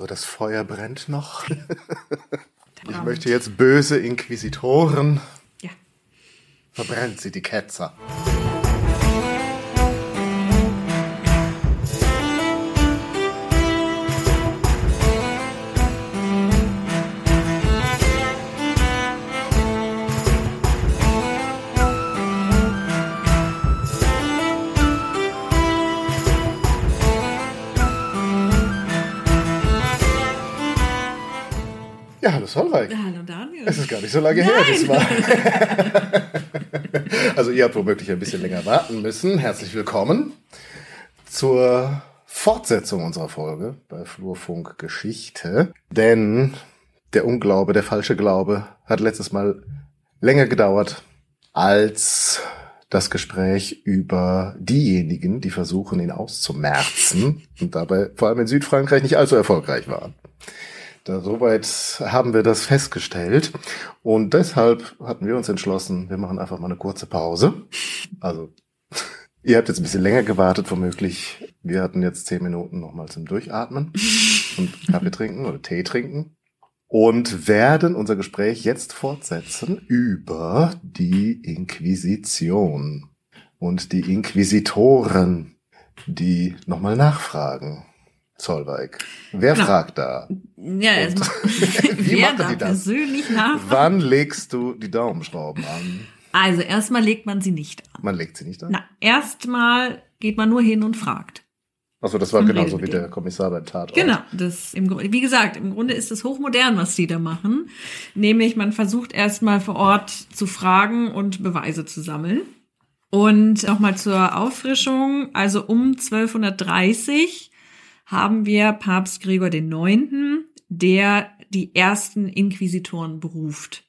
So, das Feuer brennt noch. Ich möchte jetzt böse Inquisitoren. Ja. Verbrennt sie, die Ketzer. Es ist gar nicht so lange her, das war. also ihr habt womöglich ein bisschen länger warten müssen. Herzlich willkommen zur Fortsetzung unserer Folge bei Flurfunk Geschichte. Denn der Unglaube, der falsche Glaube hat letztes Mal länger gedauert als das Gespräch über diejenigen, die versuchen, ihn auszumerzen und dabei vor allem in Südfrankreich nicht allzu erfolgreich waren. Da, soweit haben wir das festgestellt. Und deshalb hatten wir uns entschlossen, wir machen einfach mal eine kurze Pause. Also, ihr habt jetzt ein bisschen länger gewartet, womöglich. Wir hatten jetzt zehn Minuten nochmal zum Durchatmen und Kaffee trinken oder Tee trinken. Und werden unser Gespräch jetzt fortsetzen über die Inquisition und die Inquisitoren, die nochmal nachfragen. Zollweig. Wer Genau. fragt da? Ja, erstmal. Wie Wer machen da die das? persönlich nachfragt? Wann legst du die Daumenschrauben an? Also erstmal legt man sie nicht an. Man legt sie nicht an. Na, erstmal geht man nur hin und fragt. Achso, das war genauso wie der Kommissar beim Tatort. Genau, das im Grunde, wie gesagt, im Grunde ist es hochmodern, was die da machen. Nämlich man versucht erstmal vor Ort zu fragen und Beweise zu sammeln. Und nochmal zur Auffrischung, also um 1230 haben wir Papst Gregor den Neunten, der die ersten Inquisitoren beruft.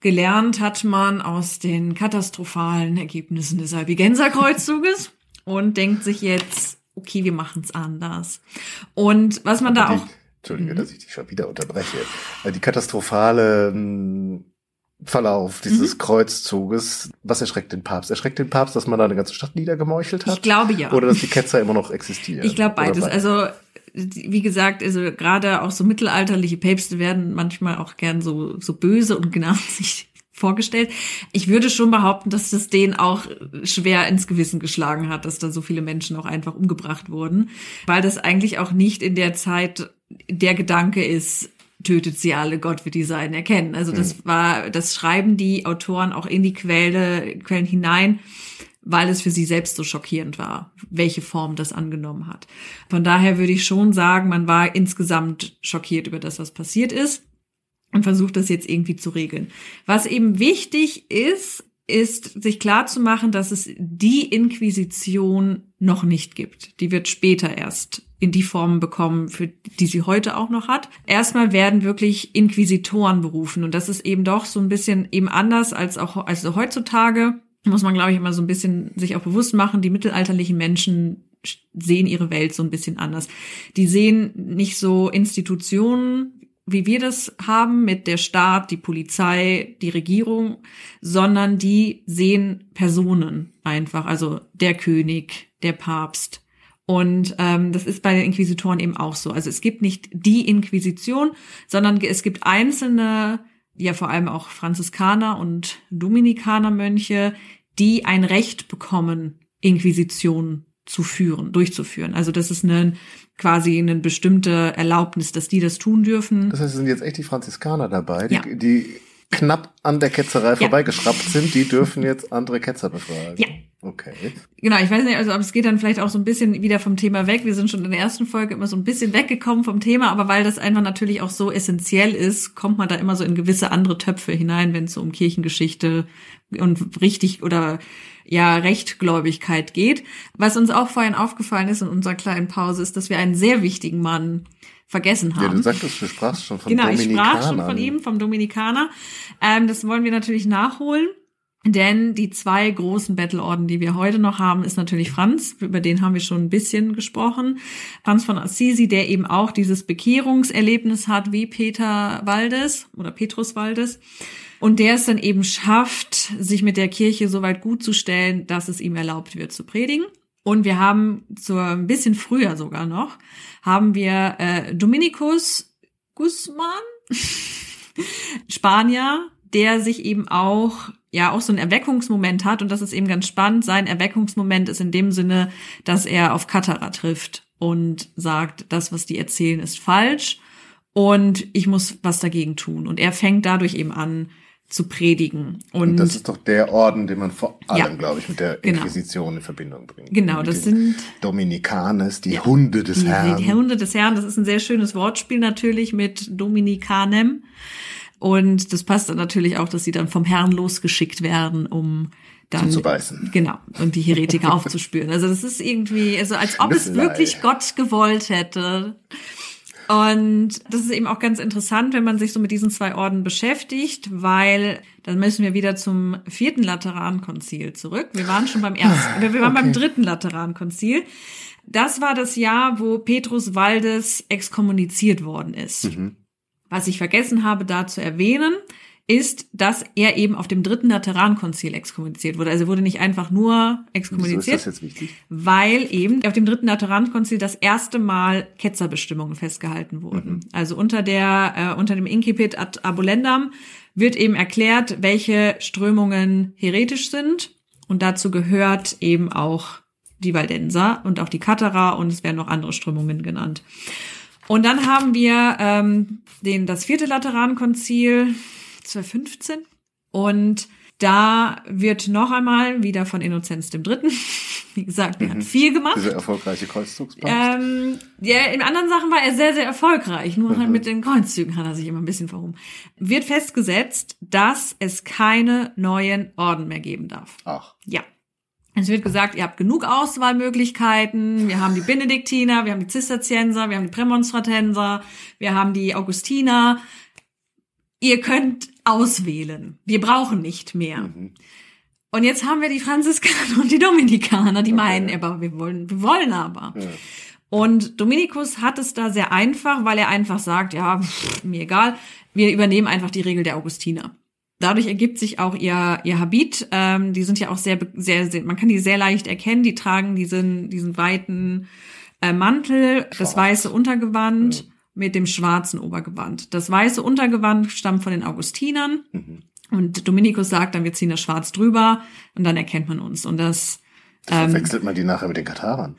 Gelernt hat man aus den katastrophalen Ergebnissen des Albigenserkreuzzuges und denkt sich jetzt, okay, wir machen es anders. Und was man da auch Entschuldige, Mhm. dass ich dich schon wieder unterbreche. Äh, Die katastrophale ähm, Verlauf dieses Mhm. Kreuzzuges, was erschreckt den Papst? Erschreckt den Papst, dass man da eine ganze Stadt niedergemeuchelt hat? Ich glaube ja. Oder dass die Ketzer immer noch existieren? Ich glaube beides. beides? Also wie gesagt, also gerade auch so mittelalterliche Päpste werden manchmal auch gern so so böse und sich vorgestellt. Ich würde schon behaupten, dass das denen auch schwer ins Gewissen geschlagen hat, dass da so viele Menschen auch einfach umgebracht wurden, weil das eigentlich auch nicht in der Zeit der Gedanke ist, tötet sie alle, Gott wird die Seinen erkennen. Also das war, das schreiben die Autoren auch in die Quelle, Quellen hinein, weil es für sie selbst so schockierend war, welche Form das angenommen hat. Von daher würde ich schon sagen, man war insgesamt schockiert über das, was passiert ist und versucht das jetzt irgendwie zu regeln. Was eben wichtig ist, ist sich klar zu machen, dass es die Inquisition noch nicht gibt. Die wird später erst in die Form bekommen, für die sie heute auch noch hat. Erstmal werden wirklich Inquisitoren berufen und das ist eben doch so ein bisschen eben anders als auch also heutzutage muss man glaube ich immer so ein bisschen sich auch bewusst machen, die mittelalterlichen Menschen sehen ihre Welt so ein bisschen anders. Die sehen nicht so Institutionen, wie wir das haben mit der Staat, die Polizei, die Regierung, sondern die sehen Personen einfach, also der König, der Papst. Und ähm, das ist bei den Inquisitoren eben auch so. Also es gibt nicht die Inquisition, sondern es gibt einzelne, ja vor allem auch Franziskaner und Dominikanermönche, die ein Recht bekommen, Inquisition zu führen, durchzuführen. Also das ist eine quasi eine bestimmte Erlaubnis, dass die das tun dürfen. Das heißt, es sind jetzt echt die Franziskaner dabei, die, Ja. die knapp an der Ketzerei vorbeigeschraubt sind. Die dürfen jetzt andere Ketzer befragen. Ja. Okay. Genau, ich weiß nicht, also aber es geht dann vielleicht auch so ein bisschen wieder vom Thema weg. Wir sind schon in der ersten Folge immer so ein bisschen weggekommen vom Thema, aber weil das einfach natürlich auch so essentiell ist, kommt man da immer so in gewisse andere Töpfe hinein, wenn es so um Kirchengeschichte und richtig oder ja Rechtgläubigkeit geht. Was uns auch vorhin aufgefallen ist in unserer kleinen Pause, ist, dass wir einen sehr wichtigen Mann vergessen Ja, haben. du sagtest, du sprachst schon von Genau, ich Dominikanern. sprach schon von ihm, vom Dominikaner. Ähm, das wollen wir natürlich nachholen. Denn die zwei großen Bettelorden, die wir heute noch haben, ist natürlich Franz, über den haben wir schon ein bisschen gesprochen. Franz von Assisi, der eben auch dieses Bekehrungserlebnis hat wie Peter Waldes oder Petrus Waldes. Und der es dann eben schafft, sich mit der Kirche so weit gut zu stellen, dass es ihm erlaubt wird zu predigen. Und wir haben so ein bisschen früher sogar noch, haben wir äh, Dominikus Guzman, Spanier, der sich eben auch ja auch so einen Erweckungsmoment hat und das ist eben ganz spannend. Sein Erweckungsmoment ist in dem Sinne, dass er auf Katara trifft und sagt, das, was die erzählen, ist falsch und ich muss was dagegen tun. Und er fängt dadurch eben an, zu predigen. Und, und, das ist doch der Orden, den man vor allem, ja, glaube ich, mit der genau. Inquisition genau. in Verbindung bringt. Genau, das sind Dominikanes, die ja, Hunde des die, Herrn. Die Hunde des Herrn, das ist ein sehr schönes Wortspiel natürlich mit Dominikanem. Und das passt dann natürlich auch, dass sie dann vom Herrn losgeschickt werden, um dann zu beißen. Genau, und die Heretiker aufzuspüren. Also das ist irgendwie, also als ob es wirklich Gott gewollt hätte. Und das ist eben auch ganz interessant, wenn man sich so mit diesen zwei Orden beschäftigt, weil dann müssen wir wieder zum vierten Laterankonzil zurück. Wir waren schon beim ersten, wir waren okay. beim dritten Laterankonzil. Das war das Jahr, wo Petrus Waldes exkommuniziert worden ist. Mhm. Was ich vergessen habe, da zu erwähnen, ist, dass er eben auf dem dritten Laterankonzil exkommuniziert wurde. Also er wurde nicht einfach nur exkommuniziert. Wieso ist das jetzt wichtig? Weil eben auf dem dritten Laterankonzil das erste Mal Ketzerbestimmungen festgehalten wurden. Mhm. Also unter der, äh, unter dem Incipit ad Abulendam wird eben erklärt, welche Strömungen heretisch sind. Und dazu gehört eben auch die Valdenser und auch die Katharer und es werden noch andere Strömungen genannt. Und dann haben wir ähm, den, das vierte Laterankonzil, 2015. Und da wird noch einmal wieder von Innozenz dem Dritten. Wie gesagt, er mhm. hat viel gemacht. Dieser erfolgreiche Kreuzzugspapst. Ähm, ja, in anderen Sachen war er sehr, sehr erfolgreich. Nur halt mhm. halt mit den Kreuzzügen hat er sich immer ein bisschen verhoben. Wird festgesetzt, dass es keine neuen Orden mehr geben darf. Ach. Ja. Es wird gesagt, ihr habt genug Auswahlmöglichkeiten. Wir haben die Benediktiner, wir haben die Zisterzienser, wir haben die Prämonstratenser, wir haben die Augustiner. Ihr könnt auswählen. Wir brauchen nicht mehr. Mhm. Und jetzt haben wir die Franziskaner und die Dominikaner, die okay. meinen, aber wir wollen, wir wollen aber. Ja. Und Dominikus hat es da sehr einfach, weil er einfach sagt, ja, pff, mir egal, wir übernehmen einfach die Regel der Augustiner. Dadurch ergibt sich auch ihr, ihr Habit. Ähm, die sind ja auch sehr, sehr, sehr, man kann die sehr leicht erkennen. Die tragen diesen, diesen weiten äh, Mantel, Schwarz. das weiße Untergewand. Ja mit dem schwarzen Obergewand. Das weiße Untergewand stammt von den Augustinern. Mhm. Und Dominikus sagt dann, wir ziehen das schwarz drüber und dann erkennt man uns. Und das ähm, verwechselt man die nachher mit den Katarern.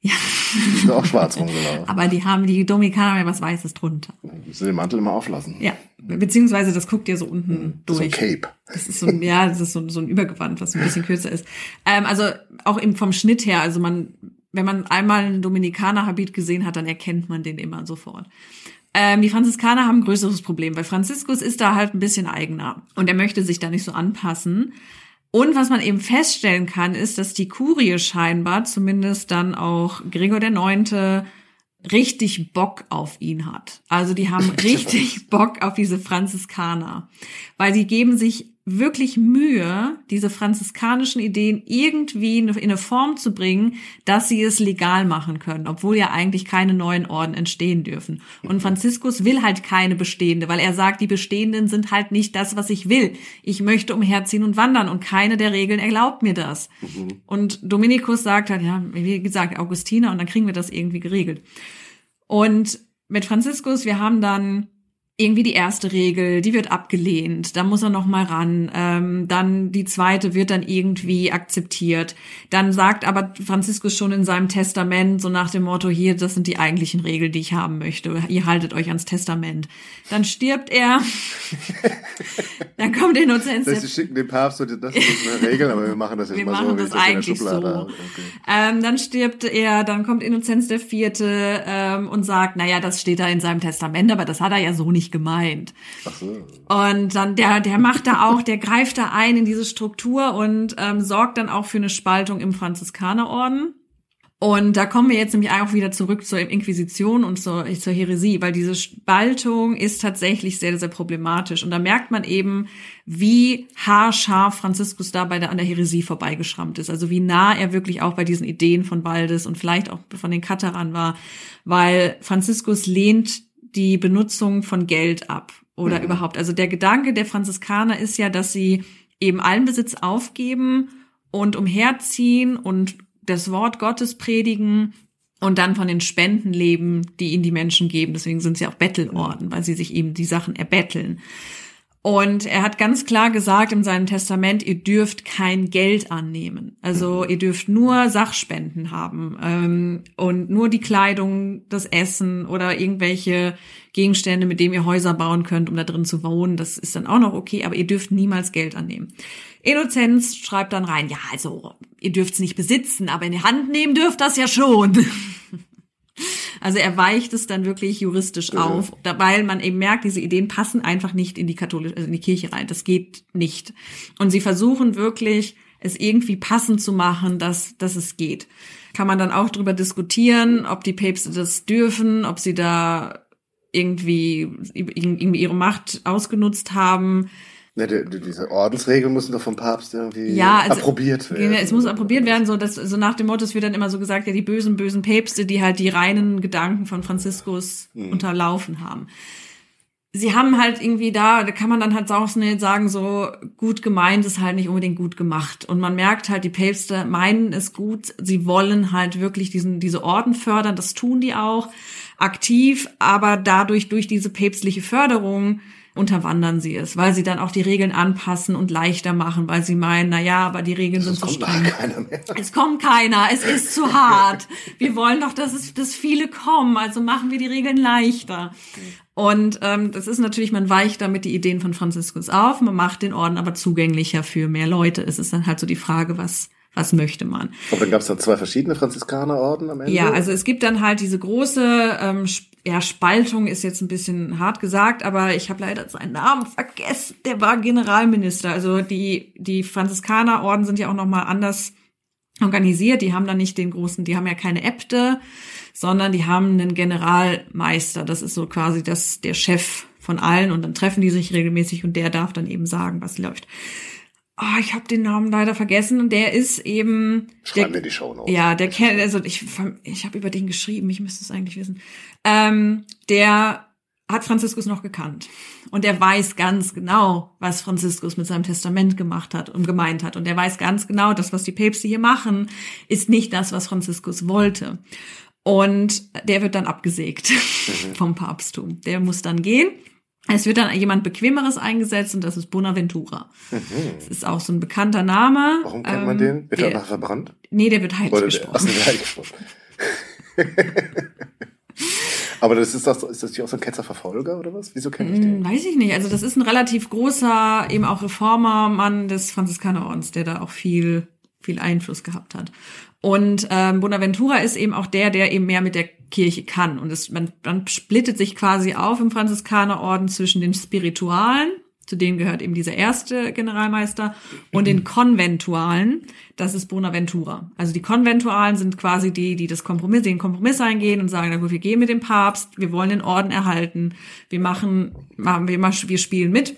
Ja. Die sind auch schwarz rumgelaufen. Aber die haben, die Dominikaner ja was Weißes drunter. Sie den Mantel immer auflassen. Ja. Beziehungsweise das guckt ja so unten mhm. durch. So Cape. Das ist so ein, ja, das ist so, so ein Übergewand, was ein bisschen kürzer ist. Ähm, also auch eben vom Schnitt her, also man wenn man einmal einen Dominikaner-Habit gesehen hat, dann erkennt man den immer sofort. Ähm, die Franziskaner haben ein größeres Problem, weil Franziskus ist da halt ein bisschen eigener und er möchte sich da nicht so anpassen. Und was man eben feststellen kann, ist, dass die Kurie scheinbar, zumindest dann auch Gregor der Neunte, richtig Bock auf ihn hat. Also die haben richtig Bock auf diese Franziskaner, weil sie geben sich wirklich Mühe, diese franziskanischen Ideen irgendwie in eine Form zu bringen, dass sie es legal machen können, obwohl ja eigentlich keine neuen Orden entstehen dürfen. Und mhm. Franziskus will halt keine bestehende, weil er sagt, die bestehenden sind halt nicht das, was ich will. Ich möchte umherziehen und wandern und keine der Regeln erlaubt mir das. Mhm. Und Dominikus sagt halt, ja, wie gesagt, Augustiner und dann kriegen wir das irgendwie geregelt. Und mit Franziskus, wir haben dann irgendwie die erste Regel, die wird abgelehnt, da muss er noch mal ran. Ähm, dann die zweite wird dann irgendwie akzeptiert. Dann sagt aber Franziskus schon in seinem Testament so nach dem Motto: Hier, das sind die eigentlichen Regeln, die ich haben möchte. Ihr haltet euch ans Testament. Dann stirbt er. dann kommt Innozenz. Das heißt, schicken den Papst so, das ist eine Regel, aber wir machen das jetzt wir mal machen so. Das eigentlich so. Okay. Ähm, dann stirbt er, dann kommt Innozenz der Vierte ähm, und sagt: Naja, das steht da in seinem Testament, aber das hat er ja so nicht gemeint. Ach so. Und dann der, der macht da auch, der greift da ein in diese Struktur und ähm, sorgt dann auch für eine Spaltung im Franziskanerorden. Und da kommen wir jetzt nämlich auch wieder zurück zur Inquisition und zur, zur Heresie, weil diese Spaltung ist tatsächlich sehr, sehr problematisch. Und da merkt man eben, wie haarscharf Franziskus da bei der, an der Heresie vorbeigeschrammt ist. Also wie nah er wirklich auch bei diesen Ideen von Waldes und vielleicht auch von den Katarern war. Weil Franziskus lehnt die Benutzung von Geld ab oder mhm. überhaupt. Also der Gedanke der Franziskaner ist ja, dass sie eben allen Besitz aufgeben und umherziehen und das Wort Gottes predigen und dann von den Spenden leben, die ihnen die Menschen geben. Deswegen sind sie auch Bettelorden, weil sie sich eben die Sachen erbetteln. Und er hat ganz klar gesagt in seinem Testament, ihr dürft kein Geld annehmen. Also ihr dürft nur Sachspenden haben ähm, und nur die Kleidung, das Essen oder irgendwelche Gegenstände, mit denen ihr Häuser bauen könnt, um da drin zu wohnen. Das ist dann auch noch okay, aber ihr dürft niemals Geld annehmen. Innozenz schreibt dann rein, ja, also ihr dürft es nicht besitzen, aber in die Hand nehmen dürft das ja schon. Also er weicht es dann wirklich juristisch ja. auf, weil man eben merkt, diese Ideen passen einfach nicht in die katholische, also in die Kirche rein. Das geht nicht. Und sie versuchen wirklich, es irgendwie passend zu machen, dass, dass es geht. Kann man dann auch drüber diskutieren, ob die Päpste das dürfen, ob sie da irgendwie, irgendwie ihre Macht ausgenutzt haben. Ne, die, diese Ordensregeln müssen doch vom Papst irgendwie ja, also, approbiert werden. Es muss approbiert werden, so dass so nach dem Motto, es wird dann immer so gesagt, ja, die bösen, bösen Päpste, die halt die reinen Gedanken von Franziskus mhm. unterlaufen haben. Sie haben halt irgendwie da, da kann man dann halt auch sagen, so gut gemeint ist halt nicht unbedingt gut gemacht. Und man merkt halt, die Päpste meinen es gut, sie wollen halt wirklich diesen, diese Orden fördern, das tun die auch aktiv, aber dadurch, durch diese päpstliche Förderung, unterwandern sie es, weil sie dann auch die Regeln anpassen und leichter machen, weil sie meinen, na ja, aber die Regeln sind zu streng. Keiner mehr. Es kommt keiner, es ist zu hart. Wir wollen doch, dass es, dass viele kommen, also machen wir die Regeln leichter. Und ähm, das ist natürlich, man weicht damit die Ideen von Franziskus auf, man macht den Orden aber zugänglicher für mehr Leute. Es ist dann halt so die Frage, was was möchte man. Und dann gab es dann zwei verschiedene Franziskanerorden am Ende? Ja, also es gibt dann halt diese große ähm, ja, Spaltung ist jetzt ein bisschen hart gesagt, aber ich habe leider seinen Namen vergessen. Der war Generalminister. Also die, die Franziskanerorden sind ja auch nochmal anders organisiert. Die haben dann nicht den großen, die haben ja keine Äbte, sondern die haben einen Generalmeister. Das ist so quasi das, der Chef von allen und dann treffen die sich regelmäßig und der darf dann eben sagen, was läuft oh, ich habe den Namen leider vergessen und der ist eben Schreiben wir die Show noch. Ja, der kennt also ich ich habe über den geschrieben, ich müsste es eigentlich wissen. Ähm, der hat Franziskus noch gekannt und er weiß ganz genau, was Franziskus mit seinem Testament gemacht hat und gemeint hat und er weiß ganz genau, das was die Päpste hier machen, ist nicht das, was Franziskus wollte. Und der wird dann abgesägt mhm. vom Papsttum. Der muss dann gehen es wird dann jemand Bequemeres eingesetzt und das ist Bonaventura. Mhm. Das ist auch so ein bekannter Name. Warum kennt man den? Wird er nachher verbrannt? Nee, der wird heilig gesprochen. Der, ach, heilig gesprochen. Aber das ist, das, ist das nicht auch so ein Ketzerverfolger oder was? Wieso kenne ich den? Hm, weiß ich nicht. Also das ist ein relativ großer, eben auch Reformermann des Franziskanerordens, der da auch viel, viel Einfluss gehabt hat. Und ähm, Bonaventura ist eben auch der, der eben mehr mit der Kirche kann. Und es, man, man splittet sich quasi auf im Franziskanerorden zwischen den Spiritualen, zu denen gehört eben dieser erste Generalmeister, und den Konventualen, das ist Bonaventura. Also die Konventualen sind quasi die, die das Kompromiss, den Kompromiss eingehen und sagen, na gut, wir gehen mit dem Papst, wir wollen den Orden erhalten, wir machen, machen wir, wir spielen mit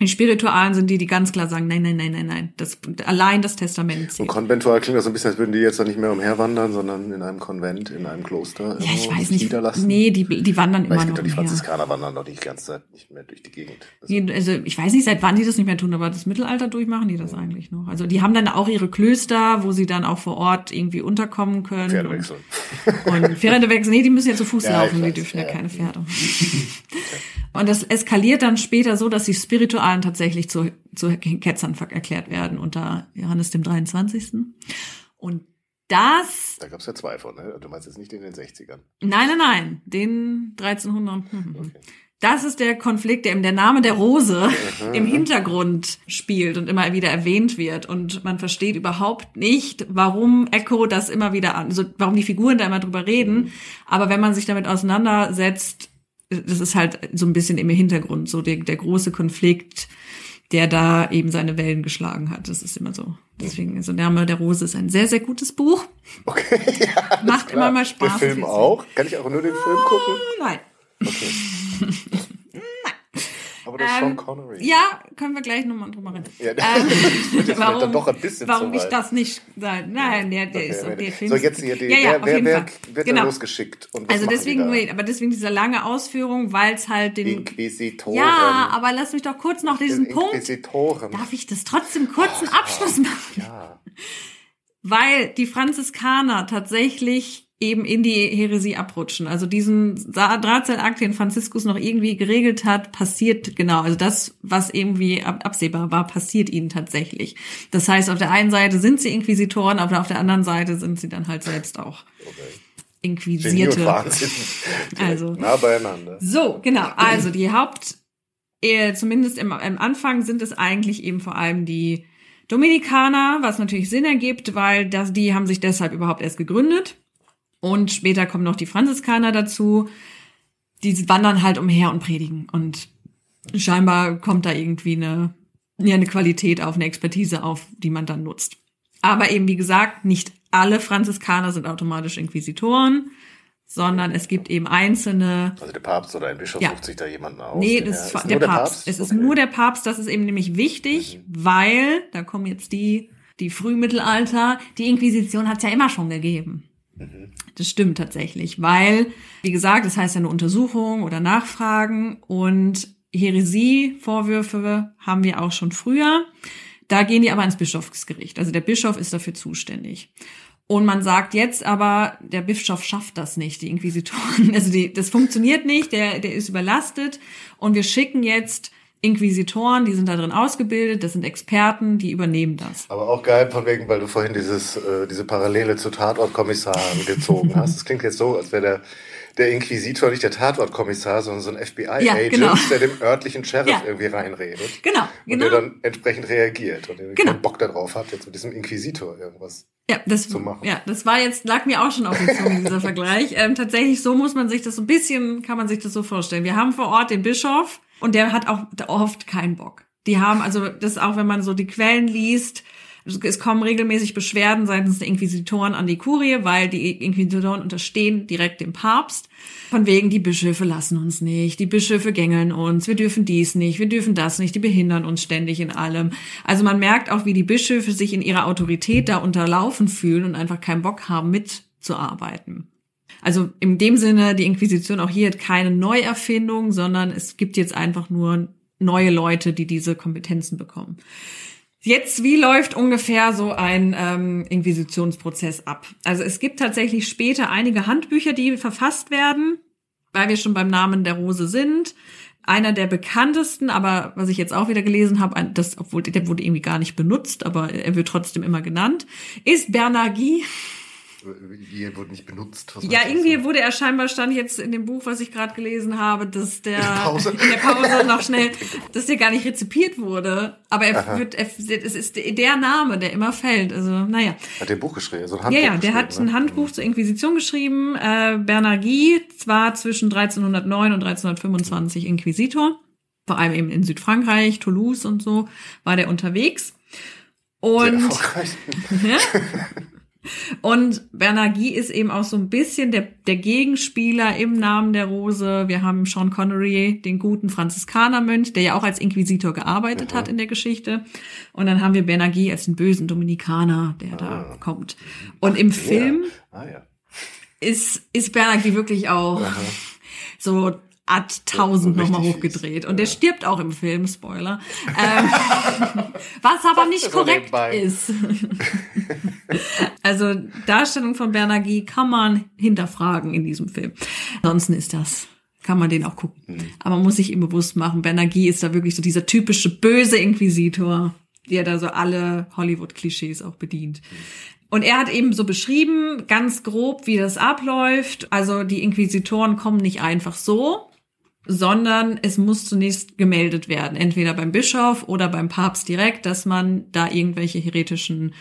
die Spiritualen sind die, die ganz klar sagen, nein, nein, nein, nein, nein. Das, allein das Testament. Zählt. Und konventual klingt das so ein bisschen, als würden die jetzt nicht mehr umherwandern, sondern in einem Konvent, in einem Kloster. Ja, ich weiß nicht. Niederlassen. Nee, die, die wandern immer noch. Die Franziskaner wandern doch die ganze Zeit nicht mehr durch die Gegend. Also, also ich weiß nicht, seit wann die das nicht mehr tun, aber das Mittelalter durchmachen die das ja. eigentlich noch. Also die haben dann auch ihre Klöster, wo sie dann auch vor Ort irgendwie unterkommen können. Pferde wechseln. Und, und Pferde wechseln, nee, die müssen ja zu Fuß ja, laufen, die dürfen ja, ja keine Pferde. Und das eskaliert dann später so, dass die Spiritualen tatsächlich zu, zu Ketzern erklärt werden unter Johannes dem 23. Und das. Da gab es ja zwei von, ne? Du meinst jetzt nicht in den 60ern. Nein, nein, nein. Den 1300. Okay. Das ist der Konflikt, der eben der Name der Rose im Hintergrund spielt und immer wieder erwähnt wird. Und man versteht überhaupt nicht, warum Echo das immer wieder an, also warum die Figuren da immer drüber reden. Mhm. Aber wenn man sich damit auseinandersetzt, das ist halt so ein bisschen im Hintergrund, so der, der große Konflikt, der da eben seine Wellen geschlagen hat. Das ist immer so. Deswegen, also Name der Rose ist ein sehr, sehr gutes Buch. Okay. Ja, Macht immer mal Spaß. Der Film auch? Kann ich auch nur den Film gucken? Nein. Okay. Aber das ist ähm, Sean Connery. Ja, können wir gleich nochmal drüber reden. Ja, ähm, warum, dann doch ein bisschen warum ich das nicht sage. Nein, der, der okay, ist so, der Film. So, jetzt hier, die, ja, ja, wer, wer, wird genau. losgeschickt? Also deswegen, wait, aber deswegen diese lange Ausführung, weil es halt den... Inquisitoren. Ja, aber lass mich doch kurz noch diesen Punkt... Inquisitoren. Darf ich das trotzdem kurz einen Abschluss machen? Ja. weil die Franziskaner tatsächlich eben in die Häresie abrutschen. Also diesen Drahtseilakt, den Franziskus noch irgendwie geregelt hat, passiert genau. Also das, was irgendwie absehbar war, passiert ihnen tatsächlich. Das heißt, auf der einen Seite sind sie Inquisitoren, aber auf der anderen Seite sind sie dann halt selbst auch. Okay. Inquisierte. also nah beieinander. So, genau. Also die Haupt, äh, zumindest im, im Anfang sind es eigentlich eben vor allem die Dominikaner, was natürlich Sinn ergibt, weil das, die haben sich deshalb überhaupt erst gegründet. Und später kommen noch die Franziskaner dazu. Die wandern halt umher und predigen. Und scheinbar kommt da irgendwie eine, ja, eine Qualität auf, eine Expertise auf, die man dann nutzt. Aber eben, wie gesagt, nicht alle Franziskaner sind automatisch Inquisitoren, sondern es gibt eben einzelne. Also der Papst oder ein Bischof ja. sucht sich da jemanden aus. Nee, das ist, der, der Papst. Papst. Es okay. ist nur der Papst, das ist eben nämlich wichtig, mhm. weil, da kommen jetzt die, die Frühmittelalter, die Inquisition hat es ja immer schon gegeben. Mhm. Das stimmt tatsächlich, weil, wie gesagt, das heißt ja eine Untersuchung oder Nachfragen und Häresie-Vorwürfe haben wir auch schon früher. Da gehen die aber ins Bischofsgericht. Also der Bischof ist dafür zuständig. Und man sagt jetzt aber, der Bischof schafft das nicht, die Inquisitoren. Also die, das funktioniert nicht, der, der ist überlastet. Und wir schicken jetzt Inquisitoren, die sind da drin ausgebildet, das sind Experten, die übernehmen das. Aber auch geil von wegen, weil du vorhin dieses, äh, diese Parallele zu Tatortkommissaren gezogen hast. Das klingt jetzt so, als wäre der, der Inquisitor nicht der Tatortkommissar, sondern so ein FBI-Agent, ja, genau. der dem örtlichen Sheriff ja. irgendwie reinredet. Genau, genau. Und der dann entsprechend reagiert und der genau. keinen Bock darauf hat, jetzt mit diesem Inquisitor irgendwas ja, das, zu machen. Ja, das war jetzt, lag mir auch schon auf der Zunge, dieser Vergleich. Ähm, tatsächlich, so muss man sich das so ein bisschen, kann man sich das so vorstellen. Wir haben vor Ort den Bischof, und der hat auch oft keinen Bock. Die haben, also das auch, wenn man so die Quellen liest, es kommen regelmäßig Beschwerden seitens der Inquisitoren an die Kurie, weil die Inquisitoren unterstehen direkt dem Papst. Von wegen, die Bischöfe lassen uns nicht, die Bischöfe gängeln uns, wir dürfen dies nicht, wir dürfen das nicht, die behindern uns ständig in allem. Also man merkt auch, wie die Bischöfe sich in ihrer Autorität da unterlaufen fühlen und einfach keinen Bock haben, mitzuarbeiten. Also in dem Sinne, die Inquisition auch hier hat keine Neuerfindung, sondern es gibt jetzt einfach nur neue Leute, die diese Kompetenzen bekommen. Jetzt, wie läuft ungefähr so ein ähm, Inquisitionsprozess ab? Also es gibt tatsächlich später einige Handbücher, die verfasst werden, weil wir schon beim Namen der Rose sind. Einer der bekanntesten, aber was ich jetzt auch wieder gelesen habe, das, obwohl der wurde irgendwie gar nicht benutzt, aber er wird trotzdem immer genannt, ist Bernard Guy. Wie wurde nicht benutzt? ja, irgendwie sagen? wurde er scheinbar stand jetzt in dem Buch, was ich gerade gelesen habe, dass der in, Pause. in der Pause noch schnell, dass der gar nicht rezipiert wurde. Aber er Aha. wird, er, es ist der Name, der immer fällt. Also, naja. Hat der Buch geschrieben, so ein Handbuch. Ja, ja, der hat ein ne? Handbuch zur Inquisition geschrieben. Äh, Bernard Guy, zwar zwischen 1309 und 1325 Inquisitor. Vor allem eben in Südfrankreich, Toulouse und so war der unterwegs. Und ja, und Bernard-Guy ist eben auch so ein bisschen der, der Gegenspieler im Namen der Rose. Wir haben Sean Connery, den guten Franziskanermönch, der ja auch als Inquisitor gearbeitet mhm. hat in der Geschichte. Und dann haben wir Bernard-Guy als den bösen Dominikaner, der ah. da kommt. Und im Film ja. Ah, ja. ist, ist Bernard-Guy wirklich auch Aha. so Ad 1000 ja, nochmal hochgedreht. Und der stirbt auch im Film, Spoiler. Ähm, was aber nicht korrekt ist. also Darstellung von Bernard Guy kann man hinterfragen in diesem Film. Ansonsten ist das kann man den auch gucken. Mhm. Aber man muss sich ihm bewusst machen, Bernard Guy ist da wirklich so dieser typische böse Inquisitor, der da so alle Hollywood-Klischees auch bedient. Mhm. Und er hat eben so beschrieben, ganz grob, wie das abläuft. Also die Inquisitoren kommen nicht einfach so, sondern es muss zunächst gemeldet werden, entweder beim Bischof oder beim Papst direkt, dass man da irgendwelche heretischen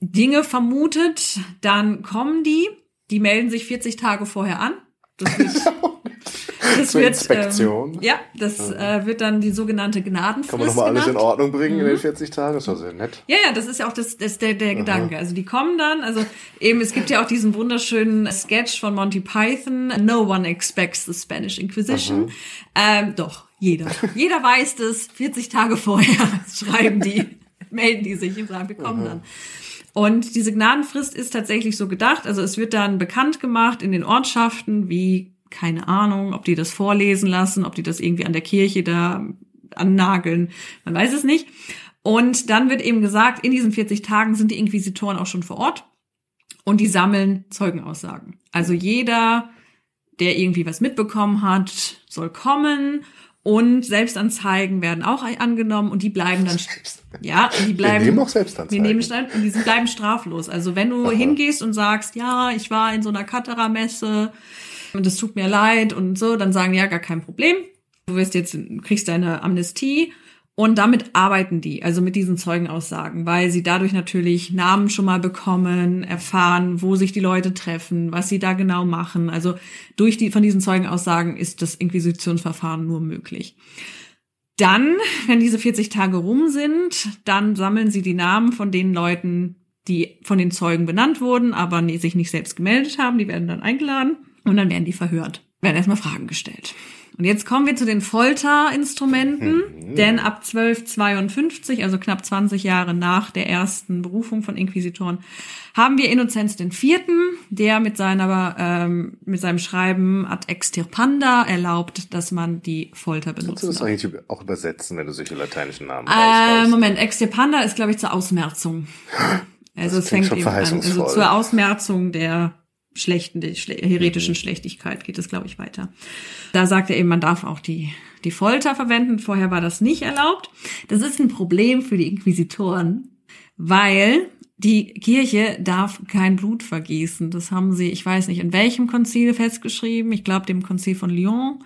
Dinge vermutet. Dann kommen die, die melden sich 40 Tage vorher an. Das wird, das Zur wird, Inspektion. Ähm, ja, das äh, wird dann die sogenannte Gnadenfrist. Kann man nochmal alles in Ordnung bringen mhm. in den 40 mhm. Tagen? Das war sehr nett. Ja, ja, das ist ja auch das, das der, der Gedanke. Also die kommen dann, also eben, es gibt ja auch diesen wunderschönen Sketch von Monty Python, No one expects the Spanish Inquisition. Ähm, doch, jeder. jeder weiß das, 40 Tage vorher schreiben die, melden die sich und sagen, wir kommen dann. Und diese Gnadenfrist ist tatsächlich so gedacht. Also es wird dann bekannt gemacht in den Ortschaften, wie keine Ahnung, ob die das vorlesen lassen, ob die das irgendwie an der Kirche da annageln, man weiß es nicht. Und dann wird eben gesagt, in diesen 40 Tagen sind die Inquisitoren auch schon vor Ort und die sammeln Zeugenaussagen. Also jeder, der irgendwie was mitbekommen hat, soll kommen und Selbstanzeigen werden auch angenommen und die bleiben dann ja, und die bleiben wir nehmen auch Selbstanzeigen. Wir nehmen und die bleiben straflos. Also wenn du Aha. hingehst und sagst, ja, ich war in so einer Katara-Messe und es tut mir leid und so, dann sagen ja gar kein Problem. Du wirst jetzt kriegst deine Amnestie und damit arbeiten die, also mit diesen Zeugenaussagen, weil sie dadurch natürlich Namen schon mal bekommen, erfahren, wo sich die Leute treffen, was sie da genau machen. Also durch die, von diesen Zeugenaussagen ist das Inquisitionsverfahren nur möglich. Dann, wenn diese 40 Tage rum sind, dann sammeln sie die Namen von den Leuten, die von den Zeugen benannt wurden, aber sich nicht selbst gemeldet haben. Die werden dann eingeladen und dann werden die verhört, werden erstmal Fragen gestellt. Und jetzt kommen wir zu den Folterinstrumenten, mhm. denn ab 1252, also knapp 20 Jahre nach der ersten Berufung von Inquisitoren, haben wir Innozenz den Vierten, der mit seiner ähm, mit seinem Schreiben ad extirpanda erlaubt, dass man die Folter benutzt. Kannst du das eigentlich auch übersetzen, wenn du solche lateinischen Namen äh, Moment, extirpanda ist glaube ich zur Ausmerzung. Also das es fängt eben an, also zur Ausmerzung der schlechten, der schle heretischen mhm. Schlechtigkeit geht es, glaube ich, weiter. Da sagt er eben, man darf auch die, die Folter verwenden. Vorher war das nicht erlaubt. Das ist ein Problem für die Inquisitoren, weil die Kirche darf kein Blut vergießen. Das haben sie, ich weiß nicht, in welchem Konzil festgeschrieben. Ich glaube, dem Konzil von Lyon.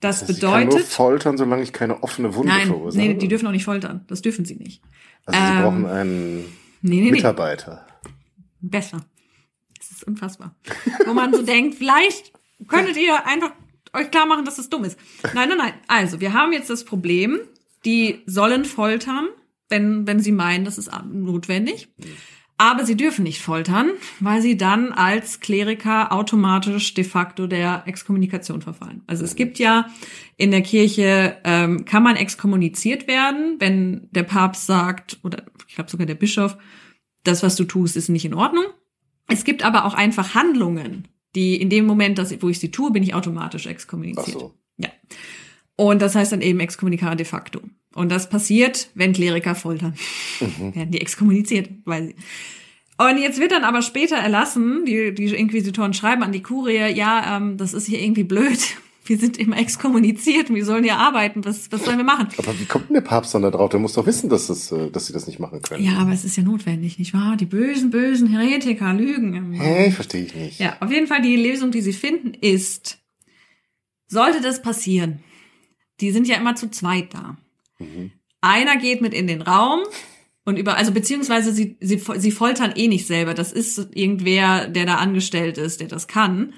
Das also bedeutet. Ich kann nur foltern, solange ich keine offene Wunde Nein, verursache. Nee, die dürfen auch nicht foltern. Das dürfen sie nicht. Also sie ähm, brauchen einen nee, nee, Mitarbeiter. Nee. Besser ist unfassbar. Wo man so denkt, vielleicht könntet ihr einfach euch klar machen, dass das dumm ist. Nein, nein, nein. Also, wir haben jetzt das Problem, die sollen foltern, wenn, wenn sie meinen, das ist notwendig. Aber sie dürfen nicht foltern, weil sie dann als Kleriker automatisch de facto der Exkommunikation verfallen. Also es gibt ja in der Kirche, ähm, kann man exkommuniziert werden, wenn der Papst sagt, oder ich glaube sogar der Bischof, das, was du tust, ist nicht in Ordnung. Es gibt aber auch einfach Handlungen, die in dem Moment, dass, wo ich sie tue, bin ich automatisch exkommuniziert. Ach so. Ja. Und das heißt dann eben exkommunikare de facto. Und das passiert, wenn Kleriker foltern. Mhm. Werden die exkommuniziert, weil sie. Und jetzt wird dann aber später erlassen, die, die Inquisitoren schreiben an die Kurie, ja, ähm, das ist hier irgendwie blöd wir sind immer exkommuniziert und wir sollen ja arbeiten. Was, was sollen wir machen? Aber wie kommt denn der Papst dann da drauf? Der muss doch wissen, dass, das, äh, dass sie das nicht machen können. Ja, aber es ist ja notwendig, nicht wahr? Die bösen, bösen Heretiker lügen. Hä, verstehe ich nicht. Ja, auf jeden Fall die Lesung, die sie finden, ist, sollte das passieren, die sind ja immer zu zweit da. Mhm. Einer geht mit in den Raum und über, also beziehungsweise sie, sie, sie foltern eh nicht selber. Das ist irgendwer, der da angestellt ist, der das kann.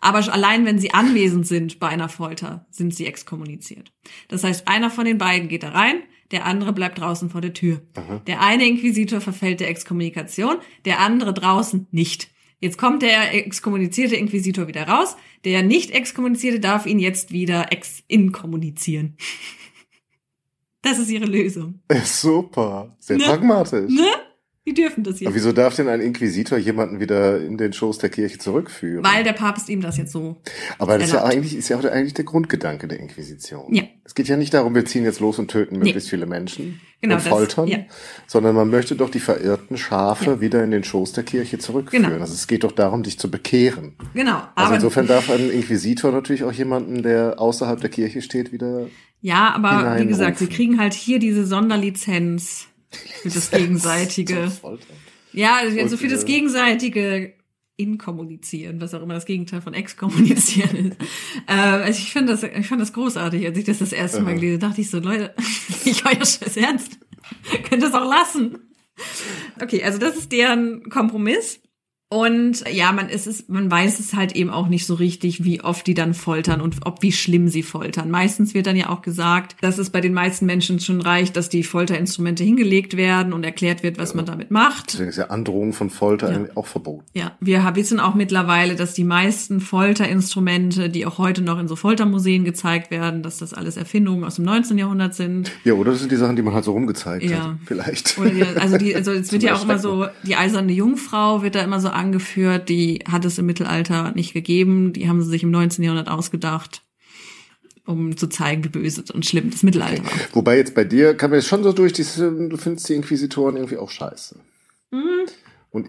Aber allein wenn sie anwesend sind bei einer Folter, sind sie exkommuniziert. Das heißt, einer von den beiden geht da rein, der andere bleibt draußen vor der Tür. Aha. Der eine Inquisitor verfällt der Exkommunikation, der andere draußen nicht. Jetzt kommt der exkommunizierte Inquisitor wieder raus. Der nicht exkommunizierte darf ihn jetzt wieder ex-inkommunizieren. Das ist ihre Lösung. Super. Sehr ne? pragmatisch. Ne? Die dürfen das jetzt. Aber wieso darf denn ein Inquisitor jemanden wieder in den Schoß der Kirche zurückführen? Weil der Papst ihm das jetzt so. Aber das ist ja eigentlich, ist ja auch eigentlich der Grundgedanke der Inquisition. Ja. Es geht ja nicht darum, wir ziehen jetzt los und töten möglichst nee. viele Menschen genau, und foltern, das, ja. sondern man möchte doch die verirrten Schafe ja. wieder in den Schoß der Kirche zurückführen. Genau. Also es geht doch darum, dich zu bekehren. Genau. Also insofern darf ein Inquisitor natürlich auch jemanden, der außerhalb der Kirche steht, wieder. Ja, aber wie gesagt, sie kriegen halt hier diese Sonderlizenz für das gegenseitige. Ja, also für das gegenseitige Inkommunizieren, was auch immer das Gegenteil von Exkommunizieren ist. äh, also ich finde das, ich fand das großartig, als ich das das erste Mal gelesen dachte ich so, Leute, ich euer Scheiß ernst. Könnt ihr es auch lassen. Okay, also das ist deren Kompromiss. Und ja, man ist es, man weiß es halt eben auch nicht so richtig, wie oft die dann foltern und ob wie schlimm sie foltern. Meistens wird dann ja auch gesagt, dass es bei den meisten Menschen schon reicht, dass die Folterinstrumente hingelegt werden und erklärt wird, was ja. man damit macht. Deswegen ist ja Androhung von Folter ja. auch verboten. Ja, wir wissen auch mittlerweile, dass die meisten Folterinstrumente, die auch heute noch in so Foltermuseen gezeigt werden, dass das alles Erfindungen aus dem 19. Jahrhundert sind. Ja, oder das sind die Sachen, die man halt so rumgezeigt ja. hat, vielleicht. Oder die, also die, also es wird ja auch immer so, die eiserne Jungfrau wird da immer so angeführt, die hat es im Mittelalter nicht gegeben, die haben sie sich im 19. Jahrhundert ausgedacht. um zu zeigen, wie böse und schlimm das Mittelalter war. Wobei jetzt bei dir kann man jetzt schon so durch, du findest die Inquisitoren irgendwie auch scheiße. Mhm. Und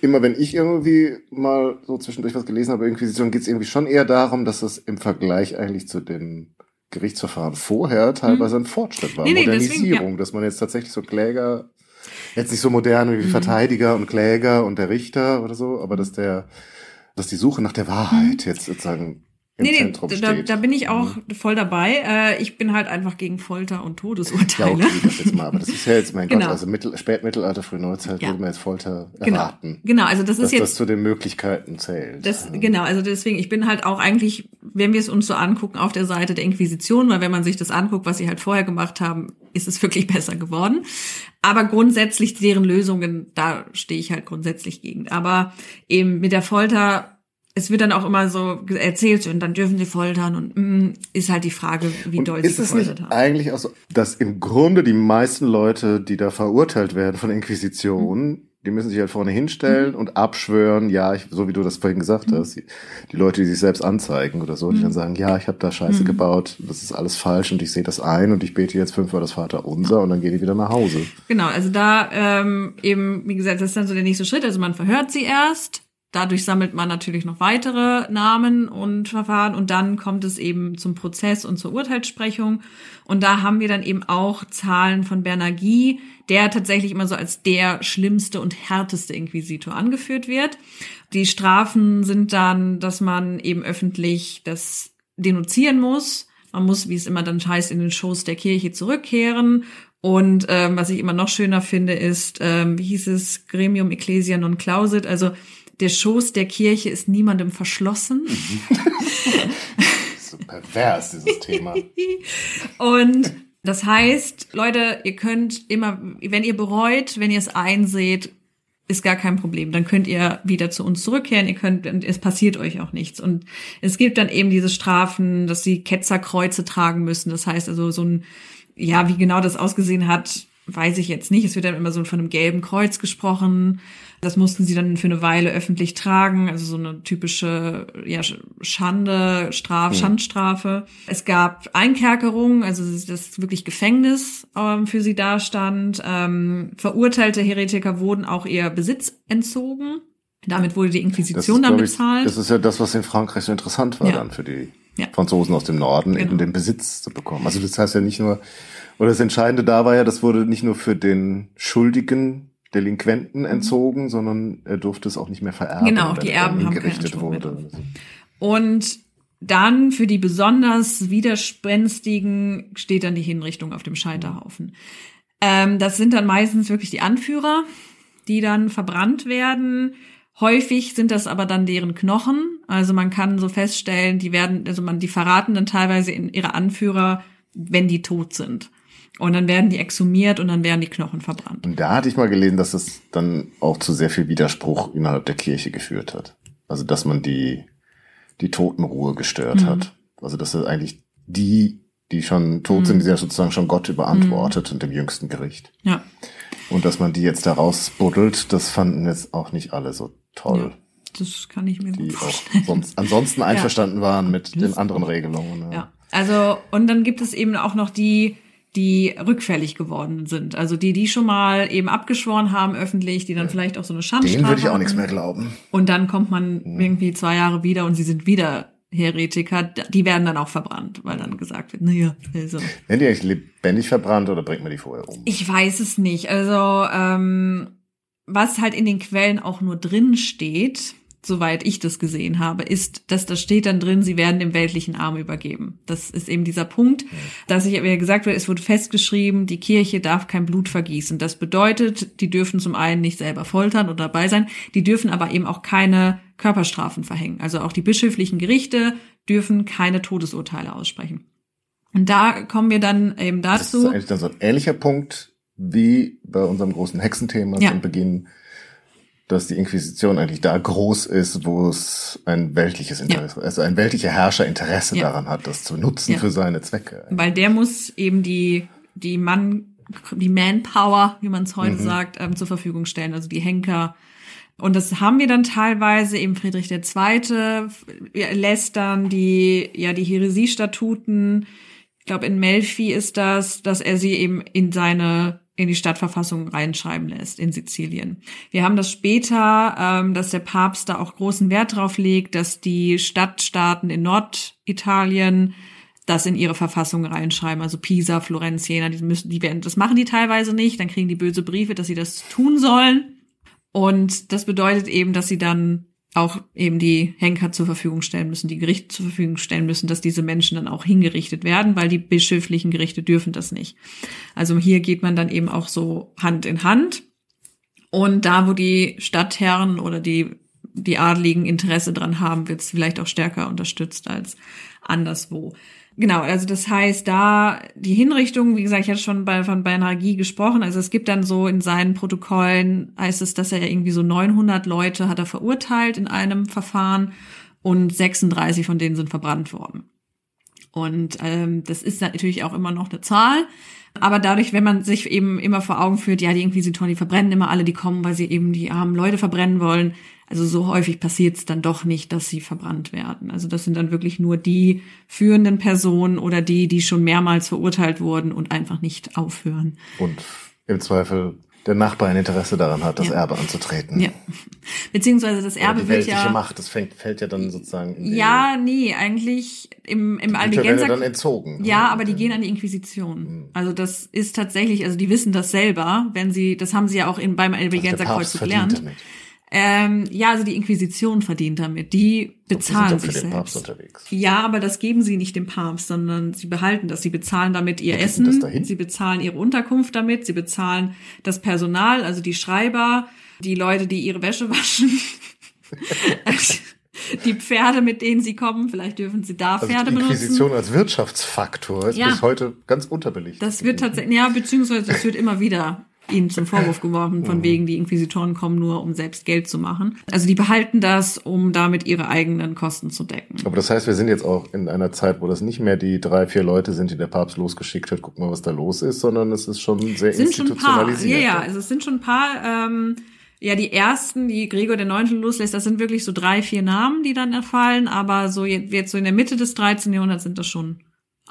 immer wenn ich irgendwie mal so zwischendurch was gelesen habe, Inquisition, geht es irgendwie schon eher darum, dass das im Vergleich eigentlich zu den Gerichtsverfahren vorher teilweise mhm. ein Fortschritt war. Nee, nee, Modernisierung, deswegen, ja. dass man jetzt tatsächlich so Kläger, jetzt nicht so modern wie mhm. Verteidiger und Kläger und der Richter oder so, aber dass der, dass die Suche nach der Wahrheit mhm. jetzt sozusagen im nee, Zentrum nee, steht. Da, da bin ich auch mhm. voll dabei. Äh, ich bin halt einfach gegen Folter und Todesurteile. Ja, okay, das jetzt mal. Aber das ist ja jetzt, mein genau. Gott, also Mittel, Spätmittelalter, Frühneuzeit ja. würde man jetzt Folter genau. erwarten. Genau, also das ist jetzt. das zu den Möglichkeiten zählt. Das, ja. Genau, also deswegen, ich bin halt auch eigentlich, wenn wir es uns so angucken, auf der Seite der Inquisition, weil wenn man sich das anguckt, was sie halt vorher gemacht haben, ist es wirklich besser geworden. Aber grundsätzlich deren Lösungen, da stehe ich halt grundsätzlich gegen. Aber eben mit der Folter es wird dann auch immer so erzählt und dann dürfen sie foltern und mm, ist halt die Frage, wie doll sie gefoltert haben. Ist es nicht eigentlich auch so, dass im Grunde die meisten Leute, die da verurteilt werden von Inquisition, mhm. Die müssen sich halt vorne hinstellen mhm. und abschwören, ja, ich, so wie du das vorhin gesagt mhm. hast, die, Leute, die sich selbst anzeigen oder so, die dann mhm. sagen, ja, ich habe da Scheiße mhm. gebaut, das ist alles falsch und ich sehe das ein und ich bete jetzt fünfmal das Vater unser und dann gehen die wieder nach Hause. Genau, also da ähm, eben, wie gesagt, das ist dann so der nächste Schritt, also man verhört sie erst, Dadurch sammelt man natürlich noch weitere Namen und Verfahren und dann kommt es eben zum Prozess und zur Urteilssprechung. Und da haben wir dann eben auch Zahlen von Bernagui, der tatsächlich immer so als der schlimmste und härteste Inquisitor angeführt wird. Die Strafen sind dann, dass man eben öffentlich das denunzieren muss. Man muss, wie es immer dann heißt, in den Shows der Kirche zurückkehren und ähm, was ich immer noch schöner finde, ist, ähm, wie hieß es, Gremium Ecclesia non clausit, also der Schoß der Kirche ist niemandem verschlossen. so pervers, dieses Thema. Und das heißt, Leute, ihr könnt immer, wenn ihr bereut, wenn ihr es einseht, ist gar kein Problem. Dann könnt ihr wieder zu uns zurückkehren. Ihr könnt, es passiert euch auch nichts. Und es gibt dann eben diese Strafen, dass sie Ketzerkreuze tragen müssen. Das heißt also so ein, ja, wie genau das ausgesehen hat, weiß ich jetzt nicht. Es wird dann immer so von einem gelben Kreuz gesprochen. Das mussten sie dann für eine Weile öffentlich tragen, also so eine typische ja, Schande, Straf, mhm. Schandstrafe. Es gab Einkerkerung, also das wirklich Gefängnis ähm, für sie dastand. Ähm, verurteilte Heretiker wurden auch ihr Besitz entzogen. Damit wurde die Inquisition ist, dann bezahlt. Ich, das ist ja das, was in Frankreich so interessant war ja. dann für die ja. Franzosen aus dem Norden, genau. eben den Besitz zu bekommen. Also das heißt ja nicht nur, oder das Entscheidende da war ja, das wurde nicht nur für den Schuldigen Delinquenten mhm. entzogen, sondern er durfte es auch nicht mehr vererben. Genau, die Erben haben gerichtet wurde. Und dann für die besonders widerspenstigen steht dann die Hinrichtung auf dem Scheiterhaufen. Ähm, das sind dann meistens wirklich die Anführer, die dann verbrannt werden. Häufig sind das aber dann deren Knochen. Also man kann so feststellen, die werden, also man, die verraten dann teilweise in ihre Anführer, wenn die tot sind. Und dann werden die exhumiert und dann werden die Knochen verbrannt. Und da hatte ich mal gelesen, dass das dann auch zu sehr viel Widerspruch innerhalb der Kirche geführt hat. Also dass man die, die Totenruhe gestört mhm. hat. Also dass das eigentlich die, die schon tot mhm. sind, die sind ja sozusagen schon Gott überantwortet mhm. und dem jüngsten Gericht. Ja. Und dass man die jetzt da rausbuddelt, das fanden jetzt auch nicht alle so toll. Ja, das kann ich mir die gut vorstellen. Auch sonst, ansonsten einverstanden ja. waren mit den anderen Regelungen. Ja. ja. Also, und dann gibt es eben auch noch die, die rückfällig geworden sind. Also die, die schon mal eben abgeschworen haben öffentlich, die dann vielleicht auch so eine Schandstrafe Denen würde ich auch nichts mehr glauben. Und dann kommt man mhm. irgendwie zwei Jahre wieder und sie sind wieder Heretiker. Die werden dann auch verbrannt, weil dann gesagt wird, naja, also. Werden die eigentlich lebendig verbrannt oder bringt man die vorher um? Ich weiß es nicht. Also ähm, was halt in den Quellen auch nur drin steht, soweit ich das gesehen habe, ist, dass da steht dann drin, sie werden dem weltlichen Arm übergeben. Das ist eben dieser Punkt, dass ich, wie gesagt wird, es wurde festgeschrieben, die Kirche darf kein Blut vergießen. Das bedeutet, die dürfen zum einen nicht selber foltern oder dabei sein, die dürfen aber eben auch keine Körperstrafen verhängen. Also auch die bischöflichen Gerichte dürfen keine Todesurteile aussprechen. Und da kommen wir dann eben dazu. Das ist eigentlich dann so ein ähnlicher Punkt wie bei unserem großen Hexenthema ja. zum Beginn dass die Inquisition eigentlich da groß ist, wo es ein weltliches Interesse, ja. also ein weltlicher Herrscher Interesse ja. daran hat, das zu nutzen ja. für seine Zwecke. Weil der muss eben die, die Mann, die Manpower, wie man es heute mhm. sagt, ähm, zur Verfügung stellen, also die Henker, Und das haben wir dann teilweise, eben Friedrich II. lässt dann die, ja, die Häresiestatuten, ich glaube in Melfi ist das, dass er sie eben in seine in die Stadtverfassung reinschreiben lässt in Sizilien. Wir haben das später, ähm, dass der Papst da auch großen Wert drauf legt, dass die Stadtstaaten in Norditalien das in ihre Verfassung reinschreiben. Also Pisa, Florenz, Jena, die müssen, die werden, das machen die teilweise nicht. Dann kriegen die böse Briefe, dass sie das tun sollen. Und das bedeutet eben, dass sie dann auch eben die Henker zur Verfügung stellen müssen, die Gerichte zur Verfügung stellen müssen, dass diese Menschen dann auch hingerichtet werden, weil die bischöflichen Gerichte dürfen das nicht. Also hier geht man dann eben auch so Hand in Hand. Und da, wo die Stadtherren oder die, die Adligen Interesse dran haben, wird es vielleicht auch stärker unterstützt als anderswo. Genau, also das heißt, da die Hinrichtung, wie gesagt, ich hatte schon bei, von Bernargie gesprochen, also es gibt dann so in seinen Protokollen, heißt es, dass er irgendwie so 900 Leute hat er verurteilt in einem Verfahren und 36 von denen sind verbrannt worden. Und ähm, das ist natürlich auch immer noch eine Zahl. Aber dadurch, wenn man sich eben immer vor Augen führt, ja, die Inquisitoren, die verbrennen immer alle, die kommen, weil sie eben die armen Leute verbrennen wollen, also so häufig passiert es dann doch nicht, dass sie verbrannt werden. Also das sind dann wirklich nur die führenden Personen oder die, die schon mehrmals verurteilt wurden und einfach nicht aufhören. Und im Zweifel der Nachbar ein Interesse daran hat, das ja. Erbe anzutreten. Ja. Beziehungsweise das Erbe die wird ja. Macht, das fängt, fällt ja dann sozusagen. In ja, nee, eigentlich im, im Albigenser. dann entzogen. Ja, aber die gehen an die Inquisition. Mhm. Also das ist tatsächlich, also die wissen das selber, wenn sie, das haben sie ja auch in, beim Albigenser Kreuz gelernt. Damit. Ähm, ja, also die Inquisition verdient damit. Die bezahlen sich selbst. Ja, aber das geben sie nicht dem Papst, sondern sie behalten das. Sie bezahlen damit ihr Essen, sie bezahlen ihre Unterkunft damit, sie bezahlen das Personal, also die Schreiber, die Leute, die ihre Wäsche waschen. die Pferde, mit denen sie kommen, vielleicht dürfen sie da also Pferde die Inquisition benutzen. als Wirtschaftsfaktor ist ja. bis heute ganz unterbelichtet. Das wird tatsächlich, ja, beziehungsweise das wird immer wieder ihnen zum Vorwurf geworfen, von mhm. wegen, die Inquisitoren kommen nur, um selbst Geld zu machen. Also die behalten das, um damit ihre eigenen Kosten zu decken. Aber das heißt, wir sind jetzt auch in einer Zeit, wo das nicht mehr die drei, vier Leute sind, die der Papst losgeschickt hat, guck mal, was da los ist, sondern es ist schon sehr sind institutionalisiert. Schon ein paar. Ja, ja, also es sind schon ein paar, ähm, ja, die ersten, die Gregor der Neunte loslässt, das sind wirklich so drei, vier Namen, die dann erfallen, aber so jetzt so in der Mitte des 13. Jahrhunderts sind das schon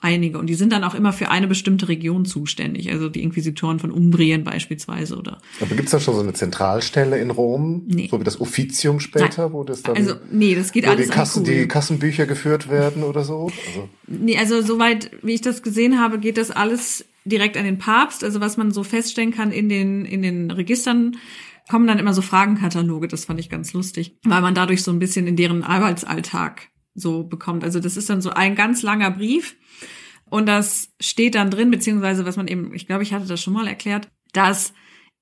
einige. Und die sind dann auch immer für eine bestimmte Region zuständig. Also die Inquisitoren von Umbrien beispielsweise oder. Aber gibt's da schon so eine Zentralstelle in Rom? Nee. So wie das Offizium später, Nein. wo das dann. Also, nee, das geht alles die, Kassen, die Kassenbücher geführt werden oder so? Also. Nee, also soweit, wie ich das gesehen habe, geht das alles direkt an den Papst. Also was man so feststellen kann in den, in den Registern, kommen dann immer so Fragenkataloge. Das fand ich ganz lustig, weil man dadurch so ein bisschen in deren Arbeitsalltag so bekommt. Also das ist dann so ein ganz langer Brief und das steht dann drin, beziehungsweise was man eben, ich glaube, ich hatte das schon mal erklärt, dass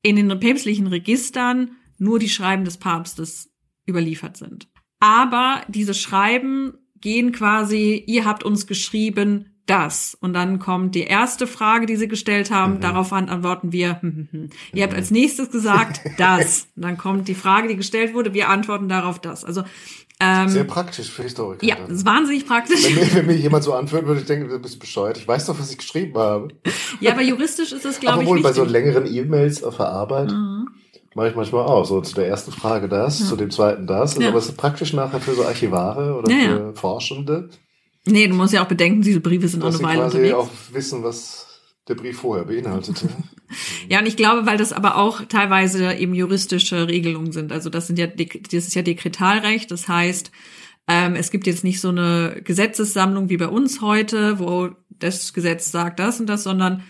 in den päpstlichen Registern nur die Schreiben des Papstes überliefert sind. Aber diese Schreiben gehen quasi, ihr habt uns geschrieben, das. Und dann kommt die erste Frage, die sie gestellt haben. Mhm. Darauf antworten wir, hm, hm, hm. ihr habt als nächstes gesagt, das. Und dann kommt die Frage, die gestellt wurde, wir antworten darauf das. Also ähm, Sehr praktisch für Historiker. Ja, das ist wahnsinnig praktisch. Wenn mir, wenn mir jemand so anführt, würde ich denken, du bist bescheuert. Ich weiß doch, was ich geschrieben habe. Ja, aber juristisch ist das, glaube ich, Obwohl, bei so längeren E-Mails auf der Arbeit mhm. mache ich manchmal auch. So zu der ersten Frage das, ja. zu dem zweiten das. Ja. Aber es ist praktisch nachher für so Archivare oder ja, für Forschende. Nee, du musst ja auch bedenken, diese Briefe sind auch eine Weile unterwegs. auch wissen, was der Brief vorher beinhaltete. ja, und ich glaube, weil das aber auch teilweise eben juristische Regelungen sind. Also das sind ja, das ist ja Dekretalrecht. Das heißt, ähm, es gibt jetzt nicht so eine Gesetzessammlung wie bei uns heute, wo das Gesetz sagt das und das, sondern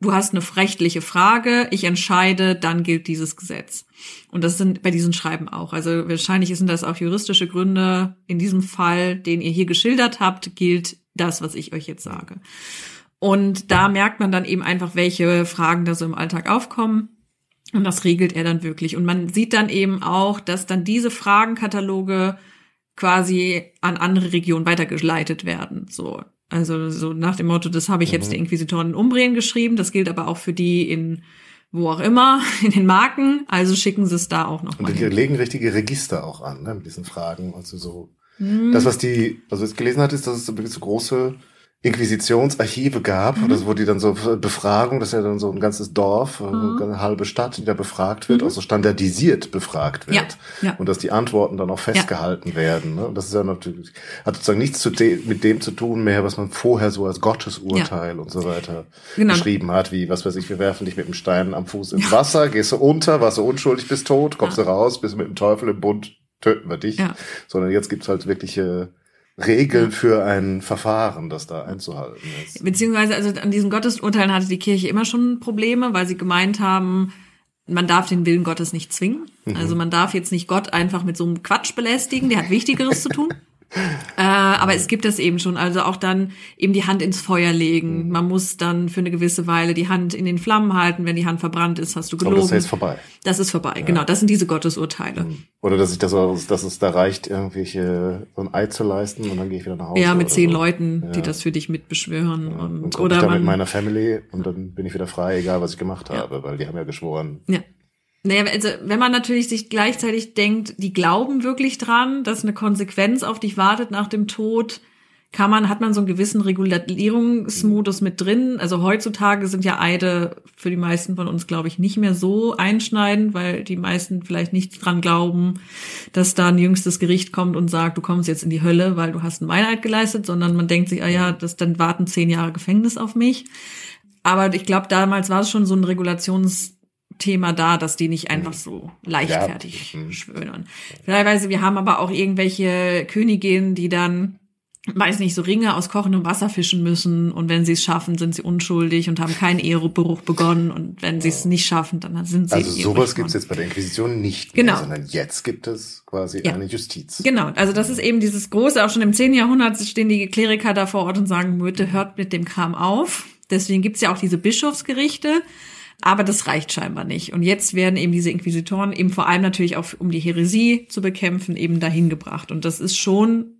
du hast eine rechtliche Frage, ich entscheide, dann gilt dieses Gesetz. Und das sind bei diesen Schreiben auch. Also wahrscheinlich sind das auch juristische Gründe. In diesem Fall, den ihr hier geschildert habt, gilt das, was ich euch jetzt sage. Und da merkt man dann eben einfach, welche Fragen da so im Alltag aufkommen. Und das regelt er dann wirklich. Und man sieht dann eben auch, dass dann diese Fragenkataloge quasi an andere Regionen weitergeleitet werden. So. Also so nach dem Motto, das habe ich jetzt mhm. der Inquisitoren in Umbrien geschrieben, das gilt aber auch für die in wo auch immer, in den Marken, also schicken sie es da auch noch. Und die legen richtige Register auch an, ne, mit diesen Fragen. Also so. Mhm. Das, was die, was du jetzt gelesen hat, ist, dass es so große Inquisitionsarchive gab, mhm. das, wo die dann so Befragung, das ist ja dann so ein ganzes Dorf, mhm. eine halbe Stadt, die da befragt wird, mhm. also standardisiert befragt wird. Ja. Ja. Und dass die Antworten dann auch festgehalten ja. werden. Ne? Und das ist ja natürlich, hat sozusagen nichts de mit dem zu tun mehr, was man vorher so als Gottesurteil und so weiter genau. geschrieben hat, wie, was weiß ich, wir werfen dich mit dem Stein am Fuß ins Wasser, gehst du unter, warst du unschuldig, bist tot, kommst du raus, bist mit dem Teufel im Bund, töten wir dich. Sondern jetzt gibt's halt wirkliche Regeln für ein Verfahren, das da einzuhalten ist. Beziehungsweise, also an diesen Gottesurteilen hatte die Kirche immer schon Probleme, weil sie gemeint haben, man darf den Willen Gottes nicht zwingen. Mhm. Also man darf jetzt nicht Gott einfach mit so einem Quatsch belästigen, der hat Wichtigeres zu tun. Äh, aber es gibt das eben schon. Also auch dann eben die Hand ins Feuer legen. Mhm. Man muss dann für eine gewisse Weile die Hand in den Flammen halten. Wenn die Hand verbrannt ist, hast du gelogen. Aber das ist vorbei. Das ist vorbei, ja. genau. Das sind diese Gottesurteile. Mhm. Oder dass ich das, dass es da reicht, irgendwelche so ein Ei zu leisten und dann gehe ich wieder nach Hause. Ja, mit zehn so. Leuten, ja. die das für dich mitbeschwören. Ja. Und, und oder ich man, mit meiner Family und dann bin ich wieder frei, egal was ich gemacht habe, weil die haben ja geschworen. Ja. Naja, also wenn man natürlich sich gleichzeitig denkt, die glauben wirklich dran, dass eine Konsequenz auf dich wartet nach dem Tod, kann man, hat man so einen gewissen Regulierungsmodus mit drin. Also heutzutage sind ja Eide für die meisten von uns, glaube ich, nicht mehr so einschneidend, weil die meisten vielleicht nicht dran glauben, dass da ein jüngstes Gericht kommt und sagt, du kommst jetzt in die Hölle, weil du hast einen Meineid geleistet, sondern man denkt sich, ah ja, das, dann warten zehn Jahre Gefängnis auf mich. Aber ich glaube, damals war es schon so ein Regulations Thema da, dass die nicht einfach so leichtfertig ja. Mhm. schwören. Teilweise, wir haben aber auch irgendwelche Königinnen, die dann weiß nicht, so Ringe aus kochendem Wasser fischen müssen und wenn sie es schaffen, sind sie unschuldig und haben keinen Ehebruch begonnen und wenn sie es nicht schaffen, dann sind sie Also sowas gibt es jetzt bei der Inquisition nicht genau. mehr, sondern jetzt gibt es quasi ja. eine Justiz. Genau, also das ist eben dieses große, auch schon im 10. Jahrhundert stehen die Kleriker da vor Ort und sagen, Möte, hört mit dem Kram auf. Deswegen gibt's ja auch diese Bischofsgerichte, aber das reicht scheinbar nicht. Und jetzt werden eben diese Inquisitoren eben vor allem natürlich auch, um die Häresie zu bekämpfen, eben dahin gebracht. Und das ist schon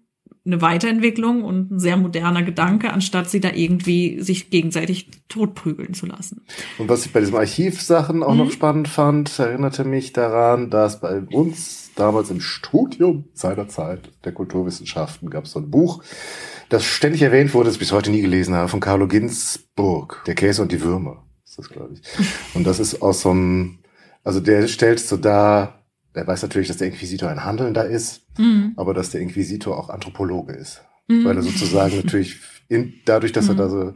eine Weiterentwicklung und ein sehr moderner Gedanke, anstatt sie da irgendwie sich gegenseitig totprügeln zu lassen. Und was ich bei diesen Archivsachen auch mhm. noch spannend fand, erinnerte mich daran, dass bei uns damals im Studium seinerzeit der Kulturwissenschaften gab es so ein Buch, das ständig erwähnt wurde, das ich bis heute nie gelesen habe, von Carlo Ginzburg, Der Käse und die Würmer ist das, glaube ich. Und das ist aus so einem, also der stellt so da, der weiß natürlich, dass der Inquisitor ein Handelnder ist, mhm. aber dass der Inquisitor auch Anthropologe ist. Mhm. Weil er sozusagen natürlich in, dadurch, dass mhm. er da so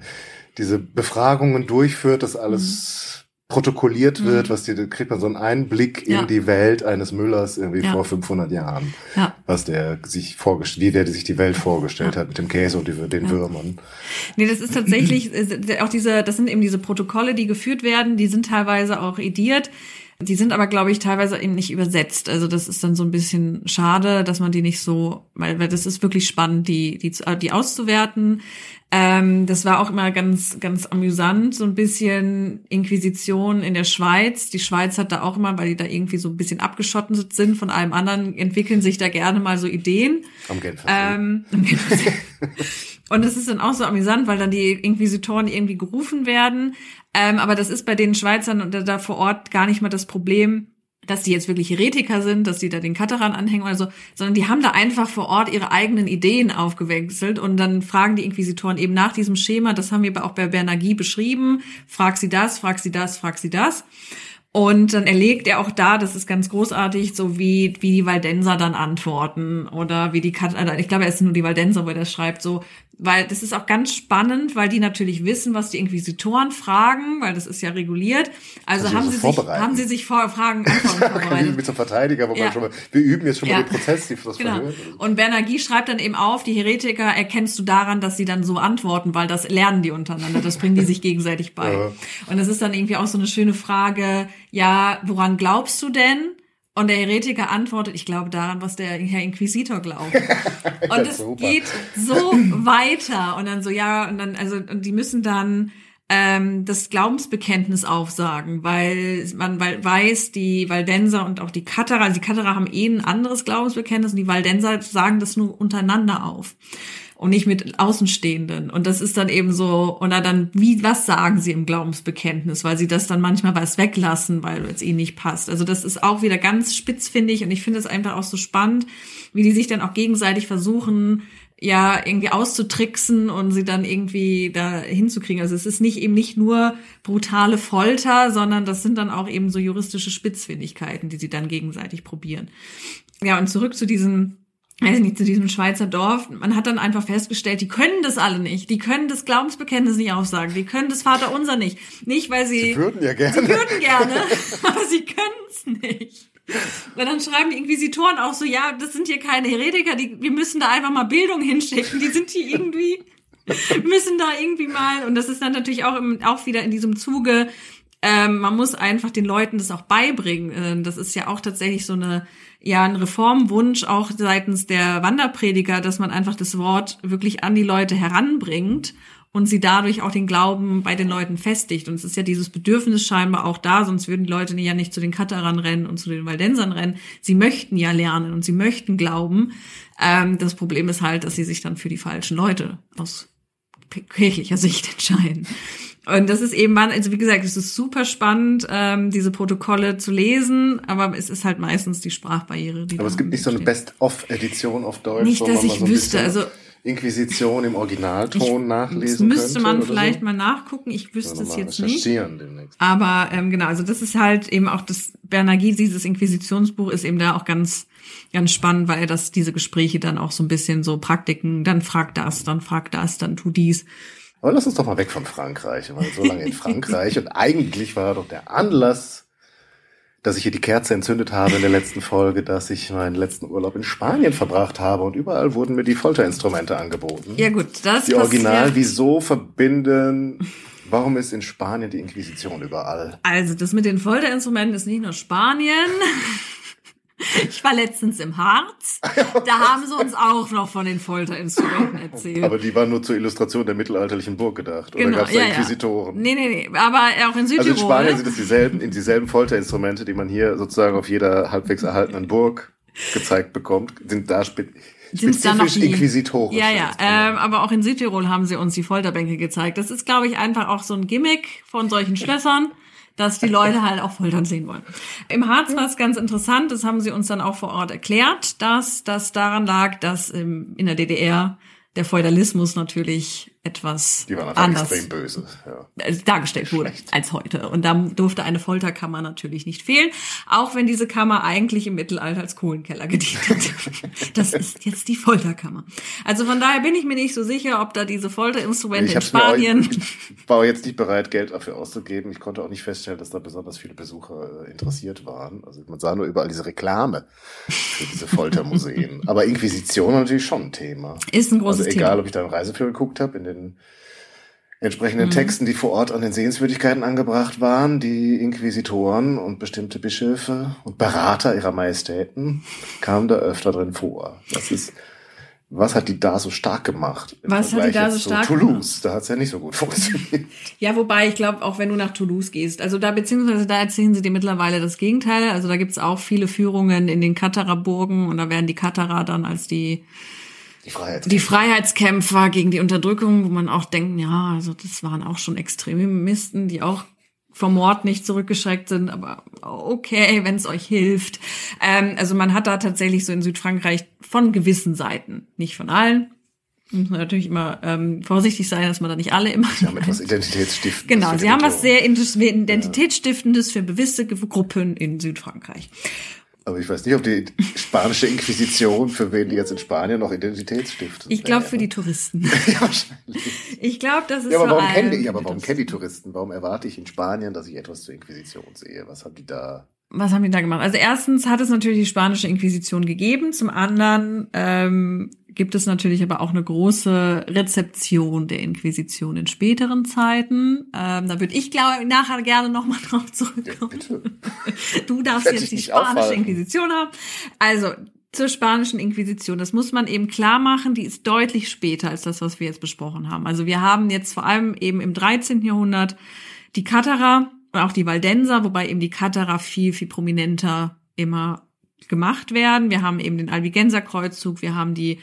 diese Befragungen durchführt, das alles mhm protokolliert wird, mhm. was dir, kriegt man so einen Einblick ja. in die Welt eines Müllers irgendwie ja. vor 500 Jahren, ja. was der sich vorgestellt, wie der sich die Welt vorgestellt hat mit dem Käse und die, den Würmern. Nee, das ist tatsächlich äh, auch diese, das sind eben diese Protokolle, die geführt werden, die sind teilweise auch ediert. Die sind aber, glaube ich, teilweise eben nicht übersetzt. Also das ist dann so ein bisschen schade, dass man die nicht so, weil, weil das ist wirklich spannend, die, die, die auszuwerten. Ähm, das war auch immer ganz, ganz amüsant, so ein bisschen Inquisition in der Schweiz. Die Schweiz hat da auch immer, weil die da irgendwie so ein bisschen abgeschottet sind von allem anderen, entwickeln sich da gerne mal so Ideen. Am Genfer. Ähm, Und das ist dann auch so amüsant, weil dann die Inquisitoren irgendwie gerufen werden. Ähm, aber das ist bei den Schweizern und da vor Ort gar nicht mal das Problem, dass die jetzt wirklich Heretiker sind, dass die da den Kateran anhängen oder so, sondern die haben da einfach vor Ort ihre eigenen Ideen aufgewechselt und dann fragen die Inquisitoren eben nach diesem Schema, das haben wir auch bei Bernagie beschrieben, frag sie das, frag sie das, frag sie das. Und dann erlegt er auch da, das ist ganz großartig, so wie, wie die Waldenser dann antworten oder wie die Kat also ich glaube, er ist nur die Waldenser, wo er schreibt, so, weil das ist auch ganz spannend, weil die natürlich wissen, was die Inquisitoren fragen, weil das ist ja reguliert. Also, also haben, sie sich, haben sie sich vor Fragen vorbereitet. mit so Verteidiger, wo ja. man schon mal, wir üben jetzt schon ja. mal den Prozess, die das genau. Verhör. Und Bernagui schreibt dann eben auf, die Heretiker erkennst du daran, dass sie dann so antworten, weil das lernen die untereinander, das bringen die sich gegenseitig bei. Ja. Und das ist dann irgendwie auch so eine schöne Frage, ja, woran glaubst du denn? Und der Heretiker antwortet, ich glaube daran, was der Herr Inquisitor glaubt. Und es geht so weiter. Und dann so, ja, und dann, also, und die müssen dann ähm, das Glaubensbekenntnis aufsagen, weil man weil weiß, die Waldenser und auch die Katerer, also die Katerer haben eh ein anderes Glaubensbekenntnis und die Waldenser sagen das nur untereinander auf und nicht mit Außenstehenden. Und das ist dann eben so, und dann, wie, was sagen sie im Glaubensbekenntnis, weil sie das dann manchmal was weglassen, weil es ihnen nicht passt. Also das ist auch wieder ganz spitz, finde ich. Und ich finde es einfach auch so spannend, wie die sich dann auch gegenseitig versuchen, ja irgendwie auszutricksen und sie dann irgendwie da hinzukriegen. Also es ist nicht eben nicht nur brutale Folter, sondern das sind dann auch eben so juristische Spitzfindigkeiten, die sie dann gegenseitig probieren. Ja, und zurück zu diesem also nicht zu diesem Schweizer Dorf. Man hat dann einfach festgestellt, die können das alle nicht. Die können das Glaubensbekenntnis nicht aufsagen. Die können das Vaterunser nicht. Nicht, weil sie. Sie würden ja gerne. Sie würden gerne, aber sie können es nicht. Weil dann schreiben die Inquisitoren auch so, ja, das sind hier keine Heretiker, die, wir müssen da einfach mal Bildung hinschicken. Die sind hier irgendwie, müssen da irgendwie mal, und das ist dann natürlich auch, im, auch wieder in diesem Zuge, ähm, man muss einfach den Leuten das auch beibringen. Ähm, das ist ja auch tatsächlich so eine, ja, ein Reformwunsch auch seitens der Wanderprediger, dass man einfach das Wort wirklich an die Leute heranbringt und sie dadurch auch den Glauben bei den Leuten festigt. Und es ist ja dieses Bedürfnis scheinbar auch da, sonst würden die Leute ja nicht zu den Katarern rennen und zu den Waldensern rennen. Sie möchten ja lernen und sie möchten glauben. Ähm, das Problem ist halt, dass sie sich dann für die falschen Leute aus kirchlicher Sicht entscheiden. Und das ist eben, also wie gesagt, es ist super spannend, ähm, diese Protokolle zu lesen, aber es ist halt meistens die Sprachbarriere. Die aber es gibt nicht so eine Best-of-Edition auf Deutsch. Nicht, dass ich so wüsste. Also Inquisition im Originalton ich, nachlesen Das müsste man vielleicht so? mal nachgucken. Ich wüsste es jetzt nicht. Demnächst. Aber ähm, genau, also das ist halt eben auch das Bernagis, dieses Inquisitionsbuch ist eben da auch ganz ganz spannend, weil das diese Gespräche dann auch so ein bisschen so Praktiken, dann frag das, dann frag das, dann tu dies. Aber lass uns doch mal weg von Frankreich. Wir waren so lange in Frankreich und eigentlich war doch der Anlass dass ich hier die Kerze entzündet habe in der letzten Folge, dass ich meinen letzten Urlaub in Spanien verbracht habe und überall wurden mir die Folterinstrumente angeboten. Ja gut, das Die Original, wieso verbinden, warum ist in Spanien die Inquisition überall? Also das mit den Folterinstrumenten ist nicht nur Spanien. Ich war letztens im Harz. Da haben sie uns auch noch von den Folterinstrumenten erzählt. Aber die waren nur zur Illustration der mittelalterlichen Burg gedacht. Oder genau, gab es da ja, Inquisitoren? Ja. Nee, nee, nee. Aber auch in Südtirol. Also in Spanien sind es dieselben, in dieselben Folterinstrumente, die man hier sozusagen auf jeder halbwegs erhaltenen Burg gezeigt bekommt, sind da spe spezifisch da noch die, inquisitorisch. Ja, ja. Ähm, aber auch in Südtirol haben sie uns die Folterbänke gezeigt. Das ist, glaube ich, einfach auch so ein Gimmick von solchen Schlössern dass die Leute halt auch Foltern sehen wollen. Im Harz war es ganz interessant, das haben sie uns dann auch vor Ort erklärt, dass das daran lag, dass in der DDR der Feudalismus natürlich etwas Die waren anders extrem böse, ja. dargestellt wurde Schlecht. als heute. Und da durfte eine Folterkammer natürlich nicht fehlen, auch wenn diese Kammer eigentlich im Mittelalter als Kohlenkeller gedient hat. das ist jetzt die Folterkammer. Also von daher bin ich mir nicht so sicher, ob da diese Folterinstrumente in Spanien. Ich war jetzt nicht bereit, Geld dafür auszugeben. Ich konnte auch nicht feststellen, dass da besonders viele Besucher äh, interessiert waren. Also man sah nur überall diese Reklame für diese Foltermuseen. Aber Inquisition war natürlich schon ein Thema. Ist ein großes also egal, Thema. ob ich da einen Reiseführer geguckt habe, in den entsprechenden Mhm. Texten, die vor Ort an den Sehenswürdigkeiten angebracht waren, die Inquisitoren und bestimmte Bischöfe und Berater ihrer Majestäten kamen da öfter drin vor. Das ist, was hat die da so stark gemacht? Was hat die Vergleich da so stark Toulouse, da hat es ja nicht so gut funktioniert. Ja, wobei ich glaube, auch wenn du nach Toulouse gehst, also da beziehungsweise da erzählen sie dir mittlerweile das Gegenteil. Also da gibt's auch viele Führungen in den Katarer-Burgen und da werden die Katarer dann als die Die Freiheit. die Freiheitskämpfer gegen die Unterdrückung, wo man auch denkt, ja, also das waren auch schon Extremisten, die auch vom Mord nicht zurückgeschreckt sind, aber okay, wenn es euch hilft. Ähm, also man hat da tatsächlich so in Südfrankreich von gewissen Seiten, nicht von allen, muss man natürlich immer ähm, vorsichtig sein, dass man da nicht alle immer. Sie haben etwas Identitätsstiftendes. Genau, sie haben was sehr Identitätsstiftendes für gewisse Gruppen in Südfrankreich. Aber ich weiß nicht, ob die spanische Inquisition, für wen die jetzt in Spanien noch Identitätsstiftet Ich glaube für die Touristen. Ja, wahrscheinlich. Ich glaube, das ist Ja, aber warum kennen die, ja, aber warum kennen die Touristen? Warum erwarte ich in Spanien, dass ich etwas zur Inquisition sehe? Was haben die da? Was haben die da gemacht? Also erstens hat es natürlich die spanische Inquisition gegeben. Zum anderen ähm, gibt es natürlich aber auch eine große Rezeption der Inquisition in späteren Zeiten. Ähm, da würde ich, glaube ich, nachher gerne nochmal drauf Ja, zurückkommen. bitte. Du darfst jetzt die spanische aufhalten. Inquisition haben. Also zur spanischen Inquisition, das muss man eben klar machen, die ist deutlich später als das, was wir jetzt besprochen haben. Also wir haben jetzt vor allem eben im 13. Jahrhundert die Katarer und auch die Waldenser, wobei eben die Katarer viel, viel prominenter immer gemacht werden. Wir haben eben den Albigenser Kreuzzug, wir haben die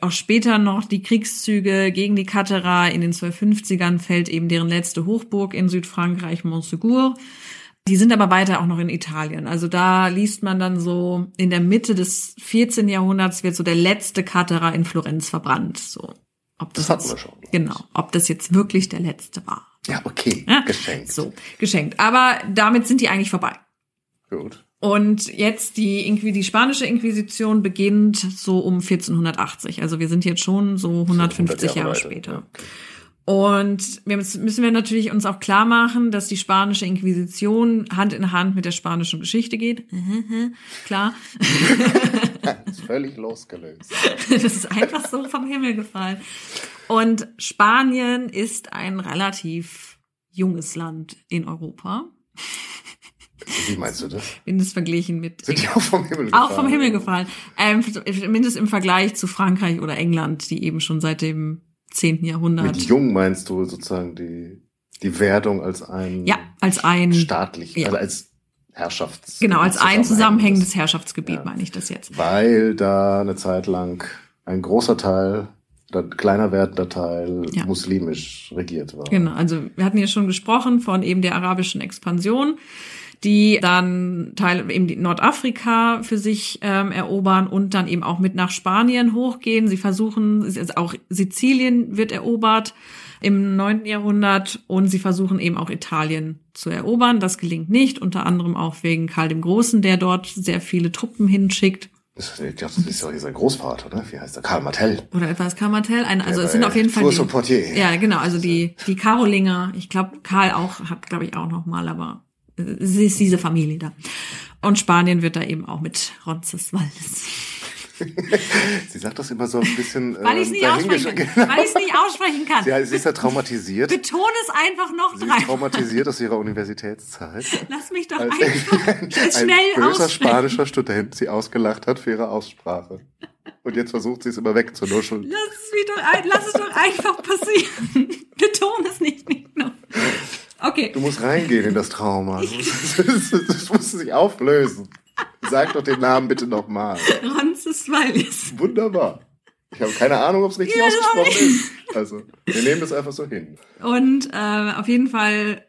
auch später noch die Kriegszüge gegen die Katarer. In den 1250ern fällt eben deren letzte Hochburg in Südfrankreich, Montsegur. Die sind aber weiter auch noch in Italien. Also da liest man dann so, in der Mitte des 14. Jahrhunderts wird so der letzte Katerer in Florenz verbrannt. So. Ob das, Das hatten jetzt, wir schon. Genau. Ob das jetzt wirklich der letzte war. Ja, okay. Ja? Geschenkt. So, geschenkt. Aber damit sind die eigentlich vorbei. Gut. Und jetzt die, Inqui die spanische Inquisition beginnt so um 1480. Also wir sind jetzt schon so 150 100 Jahre, weiter. später. Und wir müssen, müssen wir natürlich uns auch klar machen, dass die spanische Inquisition Hand in Hand mit der spanischen Geschichte geht. Klar. Ist völlig losgelöst. Das ist einfach so vom Himmel gefallen. Und Spanien ist ein relativ junges Land in Europa. Wie meinst du das? Bin es verglichen mit Sind die auch vom Himmel gefallen? Auch vom Himmel gefallen. Ähm, zumindest im Vergleich zu Frankreich oder England, die eben schon seit dem 10. Jahrhundert. Mit jung meinst du sozusagen die, die Werdung als ein ja, als ein, staatlich, ja. also als Herrschafts. genau, als ein zusammenhängendes Herr Herrschaftsgebiet Ja. meine ich das jetzt. Weil da eine Zeit lang ein großer Teil, ein kleiner werdender Teil Ja. muslimisch regiert war. Genau, also wir hatten ja schon gesprochen von eben der arabischen Expansion, die dann Teil eben Nordafrika für sich ähm, erobern und dann eben auch mit nach Spanien hochgehen. Sie versuchen, auch Sizilien wird erobert im 9. Jahrhundert und sie versuchen eben auch Italien zu erobern. Das gelingt nicht, unter anderem auch wegen Karl dem Großen, der dort sehr viele Truppen hinschickt. Das, ich glaub, das ist ja hier sein Großvater, ne? Wie heißt der? Karl Martell. Oder etwas Kamartell. Ein, also es sind auf jeden Fall Tours die, Portier. Ja, genau. Also die, die Karolinger. Ich glaube, Karl auch hat, glaube ich, auch noch mal, aber ist diese Familie da. Und Spanien wird da eben auch mit Roncesvalles. Sie sagt das immer so ein bisschen. Weil ich es nicht aussprechen kann. Weil ich es nicht aussprechen kann. Sie, sie ist ja traumatisiert. Betone es einfach noch Sie ist drei. traumatisiert aus ihrer Universitätszeit. Lass mich doch Als einfach ein, jetzt ein schnell böser spanischer Student sie ausgelacht hat für ihre Aussprache. Und jetzt versucht sie es immer wegzunuscheln. Lass es, doch lass es doch einfach passieren. Betone es nicht, nicht noch. Okay. Du musst reingehen in das Trauma. Das, das, das muss sich auflösen. Sag doch den Namen bitte nochmal. Roncesvalles. Wunderbar. Ich habe keine Ahnung, ob es richtig Ja, ausgesprochen ist. Also, wir nehmen das einfach so hin. Und äh, auf jeden Fall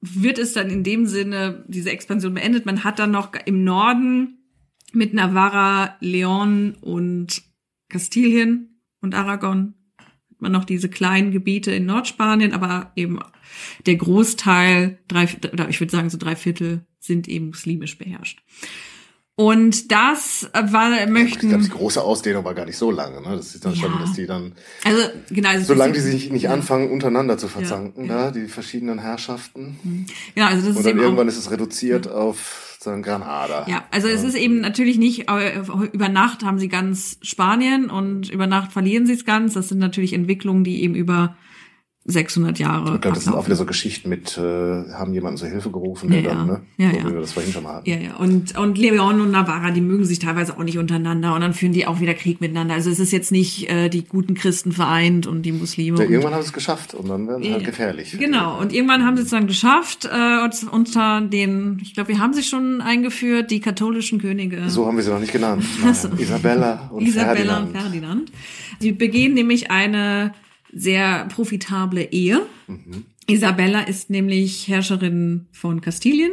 wird es dann in dem Sinne diese Expansion beendet. Man hat dann noch im Norden mit Navarra, Leon und Kastilien und Aragon hat man noch diese kleinen Gebiete in Nordspanien, aber eben der Großteil, drei, oder ich würde sagen so drei Viertel, sind eben muslimisch beherrscht. Und das äh, war, Ich glaube, möchten, die große Ausdehnung war gar nicht so lange. Ne? Das ist dann schon, Ja. dass die dann, also genau, also solange die sich nicht anfangen, untereinander zu verzanken, Ja, da, die verschiedenen Herrschaften. ja, also das Und ist dann eben auch, irgendwann ist es reduziert auf so ein Granada. Ja, also es ist eben natürlich nicht, äh, über Nacht haben sie ganz Spanien und über Nacht verlieren sie es ganz. Das sind natürlich Entwicklungen, die eben über 600 Jahre Ich glaube, das sind auch wieder so Geschichten mit, äh, haben jemanden zur Hilfe gerufen, der Ja, dann, ne? ja. Ja, so ja. wie wir das vorhin schon mal hatten. Ja, ja. Und, und Leon und Navarra, die mögen sich teilweise auch nicht untereinander und dann führen die auch wieder Krieg miteinander. Also es ist jetzt nicht äh, die guten Christen vereint und die Muslime. Ja, irgendwann haben sie es geschafft und dann werden sie halt Ja. gefährlich. Genau, und irgendwann haben sie es dann geschafft, äh, unter den, ich glaube, wir haben sie schon eingeführt, die katholischen Könige. So haben wir sie noch nicht genannt. Nein. Isabella und Isabella Ferdinand. und Ferdinand. Sie begehen nämlich eine sehr profitable Ehe. Mhm. Isabella ist nämlich Herrscherin von Kastilien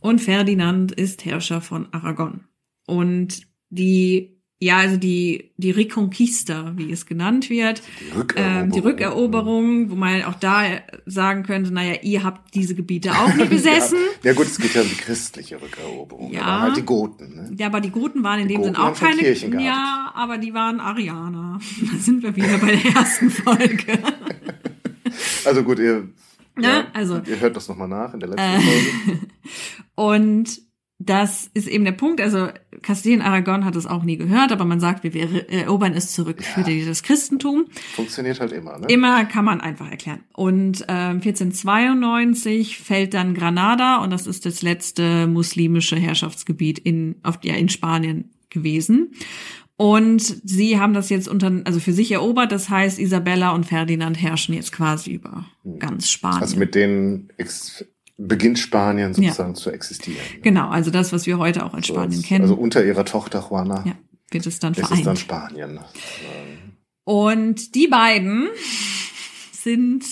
und Ferdinand ist Herrscher von Aragon. Und die, ja, also die, die Reconquista, wie es genannt wird, Die Rückeroberung. ähm, die Rückeroberung, wo man auch da sagen könnte, naja, ihr habt diese Gebiete auch nie besessen. Ja, ja gut, es geht ja um die christliche Rückeroberung. Ja. Da halt die Goten. Ne? Ja, aber die Goten waren in Die dem Sinn Goten auch keine. Kirchen gehabt. ja, aber die waren Arianer. Da sind wir wieder bei der ersten Folge. Also gut, ihr, Ne? Also- ihr hört das nochmal nach in der letzten Äh. Folge. Und das ist eben der Punkt. Also Kastilien Aragon hat es auch nie gehört, aber man sagt, wir wir erobern es zurück für die- das Christentum. Funktioniert halt immer, ne? Immer kann man einfach erklären. Und ähm, 1492 fällt dann Granada und das ist das letzte muslimische Herrschaftsgebiet in, auf, ja, in Spanien gewesen. Und sie haben das jetzt unter, also für sich erobert. Das heißt, Isabella und Ferdinand herrschen jetzt quasi über ganz Spanien. Also mit ex beginnt Spanien sozusagen zu existieren. genau, also das, was wir heute auch als So Spanien als- kennen, Also unter ihrer Tochter Juana ja, wird es dann ist es vereint. dann Spanien. Und die beiden sind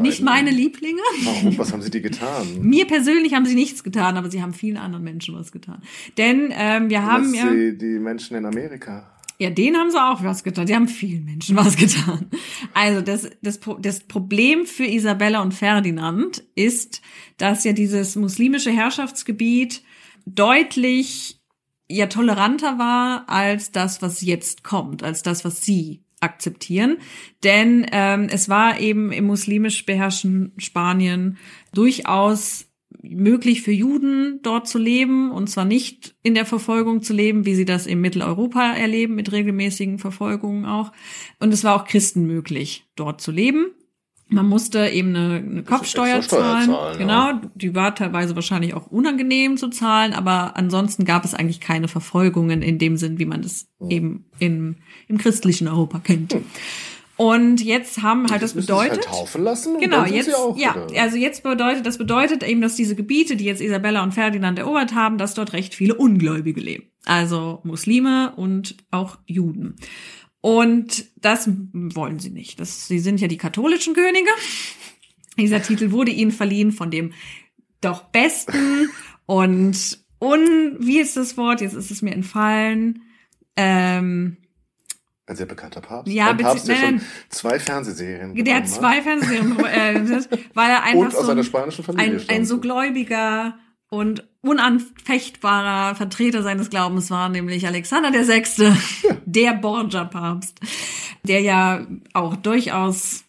Nicht meine Lieblinge. Warum? Was haben sie dir getan? Mir persönlich haben sie nichts getan, aber sie haben vielen anderen Menschen was getan. Denn ähm, wir haben ja. die, die Menschen in Amerika. Ja, denen haben sie auch was getan. Die haben vielen Menschen was getan. Also das, das, das Problem für Isabella und Ferdinand ist, dass ja dieses muslimische Herrschaftsgebiet deutlich ja toleranter war als das, was jetzt kommt, als das, was sie akzeptieren. Denn ähm, es war eben im muslimisch beherrschten Spanien durchaus möglich für Juden dort zu leben und zwar nicht in der Verfolgung zu leben, wie sie das in Mitteleuropa erleben, mit regelmäßigen Verfolgungen auch. Und es war auch Christen möglich, dort zu leben. Man musste eben eine, eine Kopfsteuer zahlen. zahlen, genau, ja. die war teilweise wahrscheinlich auch unangenehm zu zahlen, aber ansonsten gab es eigentlich keine Verfolgungen in dem Sinn, wie man das eben im, im christlichen Europa kennt. Und jetzt haben halt das sie sich bedeutet. Halt taufen lassen Genau, jetzt, ja, wieder- also jetzt bedeutet, das bedeutet eben, dass diese Gebiete, die jetzt Isabella und Ferdinand erobert haben, dass dort recht viele Ungläubige leben. Also Muslime und auch Juden. Und das wollen sie nicht. Das, sie sind ja die katholischen Könige. Dieser Titel wurde ihnen verliehen von dem doch besten und un, wie ist das Wort? Jetzt ist es mir entfallen. Ähm, Ein sehr bekannter Papst. Ja, Ein Papst, der schon nein. zwei Fernsehserien Der hat zwei Fernsehserien, äh, weil er einfach Und aus so einer ein, spanischen Familie ein, ein so gläubiger und unanfechtbarer Vertreter seines Glaubens war, nämlich Alexander der Sechste, der Borgia-Papst, der ja auch durchaus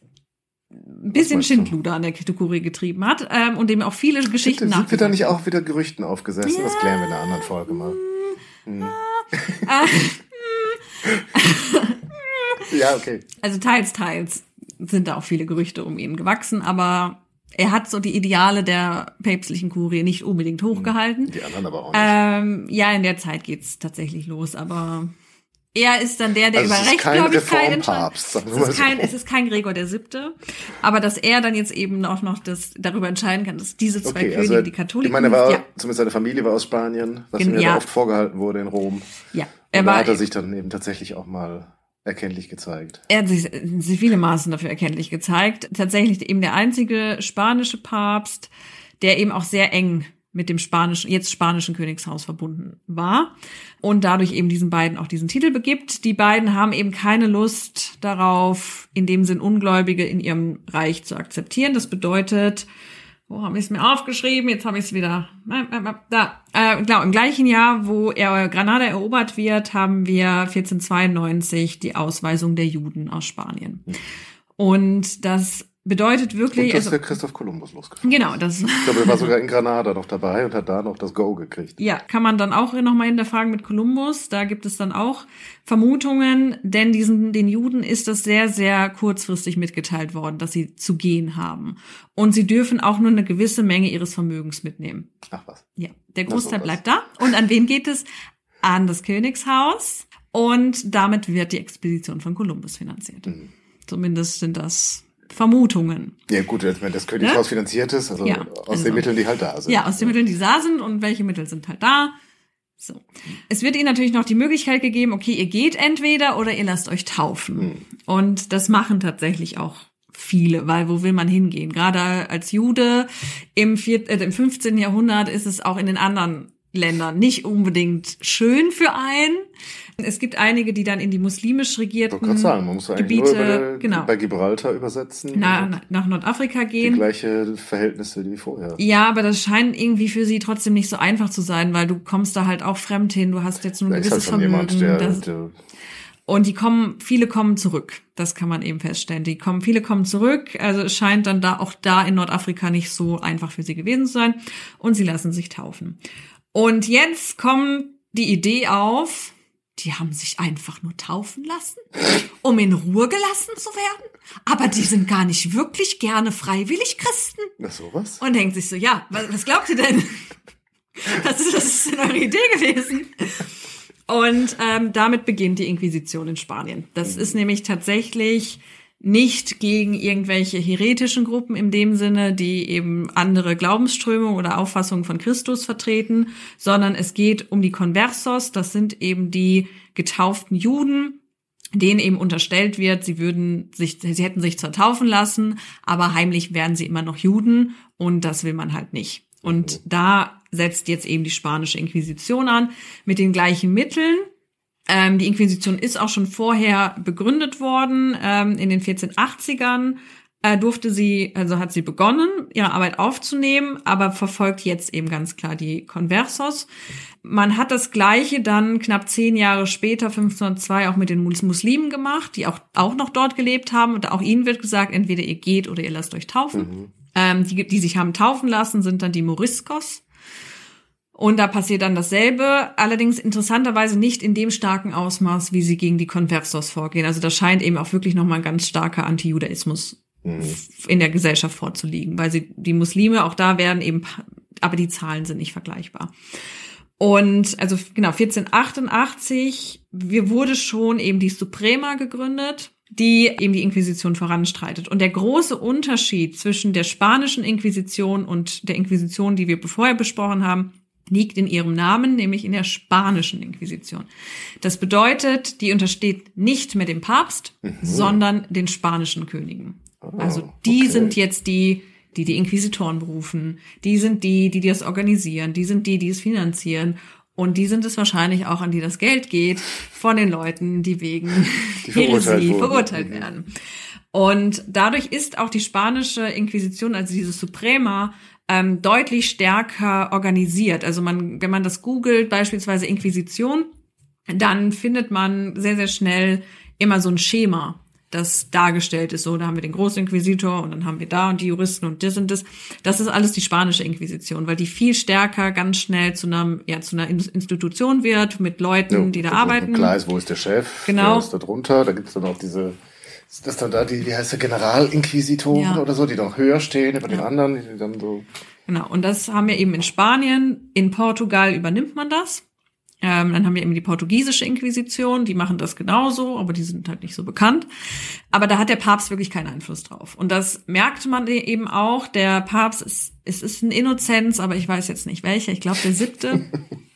ein bisschen? Schindluder an der Kurie getrieben hat ähm, und dem auch viele Geschichten Sind wir da nicht auch wieder Gerüchten aufgesessen? Das klären wir in einer anderen Folge mal. Hm. ja, okay. Also teils, teils sind da auch viele Gerüchte um ihn gewachsen, aber er hat so die Ideale der päpstlichen Kurie nicht unbedingt hochgehalten. Die anderen aber auch nicht. Ähm, ja, in der Zeit geht's tatsächlich los, aber er ist dann der, der Also über Rechtgläubigkeit entscheidet. Es ist so. kein, es ist kein Gregor der Siebte, aber dass er dann jetzt eben auch noch das darüber entscheiden kann, dass diese zwei Okay, Könige, also die Katholiken, ich meine, er war, ja, zumindest seine Familie war aus Spanien, was Gen- ihm ja, oft vorgehalten wurde in Rom. ja, er war, hat er sich dann eben tatsächlich auch mal erkenntlich gezeigt. er hat sich in viele Maßen dafür erkenntlich gezeigt. Tatsächlich eben der einzige spanische Papst, der eben auch sehr eng mit dem spanischen, jetzt spanischen Königshaus verbunden war und dadurch eben diesen beiden auch diesen Titel begibt. Die beiden haben eben keine Lust darauf, in dem Sinn Ungläubige in ihrem Reich zu akzeptieren. Das bedeutet, wo habe ich es mir aufgeschrieben? Jetzt habe ich es wieder. Da, äh, genau, im gleichen Jahr, wo er Granada erobert wird, haben wir 1492 die Ausweisung der Juden aus Spanien. Und das bedeutet Und wirklich, dass also, der Christoph Kolumbus losgefahren genau, das Ich glaube, er war sogar in Granada noch dabei und hat da noch das Go gekriegt. Ja, kann man dann auch nochmal hinterfragen mit Kolumbus. Da gibt es dann auch Vermutungen, denn diesen, den Juden ist das sehr, sehr kurzfristig mitgeteilt worden, dass sie zu gehen haben. Und sie dürfen auch nur eine gewisse Menge ihres Vermögens mitnehmen. Ach was. Ja, der Großteil bleibt da. Und an wen geht es? An das Königshaus. Und damit wird die Expedition von Kolumbus finanziert. Mhm. Zumindest sind das Vermutungen. Ja gut, wenn das Könighaus finanziert ist, also Ja, aus also- den Mitteln, die halt da sind. Ja, aus den Mitteln, die da sind und welche Mittel sind halt da. So. Es wird ihnen natürlich noch die Möglichkeit gegeben, okay, ihr geht entweder oder ihr lasst euch taufen. Hm. Und das machen tatsächlich auch viele, weil wo will man hingehen? Gerade als Jude im, vier, äh, im 15. Jahrhundert ist es auch in den anderen Ländern nicht unbedingt schön für einen. Es gibt einige, die dann in die muslimisch regierten sagen, man muss eigentlich Gebiete, nur über, genau. bei Gibraltar übersetzen. na, nach Nordafrika die gehen. gleiche Verhältnisse wie vorher. Ja, aber das scheint irgendwie für sie trotzdem nicht so einfach zu sein, weil du kommst da halt auch fremd hin, du hast jetzt nur ein halt gewisses schon Vermögen. jemand, der, das, der und die kommen, viele kommen zurück. Das kann man eben feststellen. Die kommen, viele kommen zurück. Also es scheint dann da auch da in Nordafrika nicht so einfach für sie gewesen zu sein. Und sie lassen sich taufen. Und jetzt kommt die Idee auf, die haben sich einfach nur taufen lassen, um in Ruhe gelassen zu werden. Aber die sind gar nicht wirklich gerne freiwillig Christen. na sowas? Und denkt sich so, ja, was, was glaubt ihr denn? Das ist, das ist eure Idee gewesen. Und ähm, damit beginnt die Inquisition in Spanien. Das ist nämlich tatsächlich nicht gegen irgendwelche heretischen Gruppen in dem Sinne, die eben andere Glaubensströmungen oder Auffassungen von Christus vertreten, sondern es geht um die Conversos, das sind eben die getauften Juden, denen eben unterstellt wird, sie würden sich, sie hätten sich zwar taufen lassen, aber heimlich wären sie immer noch Juden und das will man halt nicht. Und da setzt jetzt eben die spanische Inquisition an mit den gleichen Mitteln. Ähm, die Inquisition ist auch schon vorher begründet worden ähm, in den 1480ern äh, durfte sie, also hat sie begonnen, ihre Arbeit aufzunehmen, aber verfolgt jetzt eben ganz klar die Conversos. Man hat das Gleiche dann knapp zehn Jahre später, 1502, auch mit den Muslimen gemacht, die auch, auch noch dort gelebt haben. Und auch ihnen wird gesagt, entweder ihr geht oder ihr lasst euch taufen. Mhm. Ähm, die, die sich haben taufen lassen, sind dann die Moriscos. Und da passiert dann dasselbe, allerdings interessanterweise nicht in dem starken Ausmaß, wie sie gegen die Conversos vorgehen. Also da scheint eben auch wirklich nochmal ein ganz starker Antijudaismus mhm. in der Gesellschaft vorzuliegen, weil sie die Muslime auch da werden eben, aber die Zahlen sind nicht vergleichbar. Und also genau 1488, wir wurde schon eben die Suprema gegründet, die eben die Inquisition voranstreitet. Und der große Unterschied zwischen der spanischen Inquisition und der Inquisition, die wir vorher besprochen haben, liegt in ihrem Namen, nämlich in der spanischen Inquisition. Das bedeutet, die untersteht nicht mehr dem Papst, mhm. sondern den spanischen Königen. Oh, also die okay. sind jetzt die, die die Inquisitoren berufen. Die sind die, die das organisieren. Die sind die, die es finanzieren. Und die sind es wahrscheinlich auch, an die das Geld geht, von den Leuten, die wegen die Heresie verurteilt werden. Und dadurch ist auch die spanische Inquisition, also diese Suprema, ähm, deutlich stärker organisiert. Also man, wenn man das googelt, beispielsweise Inquisition, dann findet man sehr, sehr schnell immer so ein Schema das dargestellt ist. So, da haben wir den Großinquisitor und dann haben wir da und die Juristen und das und das. Das ist alles die spanische Inquisition, weil die viel stärker ganz schnell zu einer, ja, zu einer Institution wird mit Leuten, ja, die da arbeiten. Klar ist, wo ist der Chef? Genau. Wer ist da drunter? Da gibt's dann auch diese, ist das dann da die, wie heißt der, Generalinquisitoren ja. oder so, die noch höher stehen über ja. den anderen, die dann so. Genau. Und das haben wir eben in Spanien. In Portugal übernimmt man das. Ähm, dann haben wir eben die portugiesische Inquisition, die machen das genauso, aber die sind halt nicht so bekannt. Aber da hat der Papst wirklich keinen Einfluss drauf. Und das merkt man eben auch. Der Papst ist, es ist ein Innozenz, aber ich weiß jetzt nicht welcher. Ich glaube der siebte.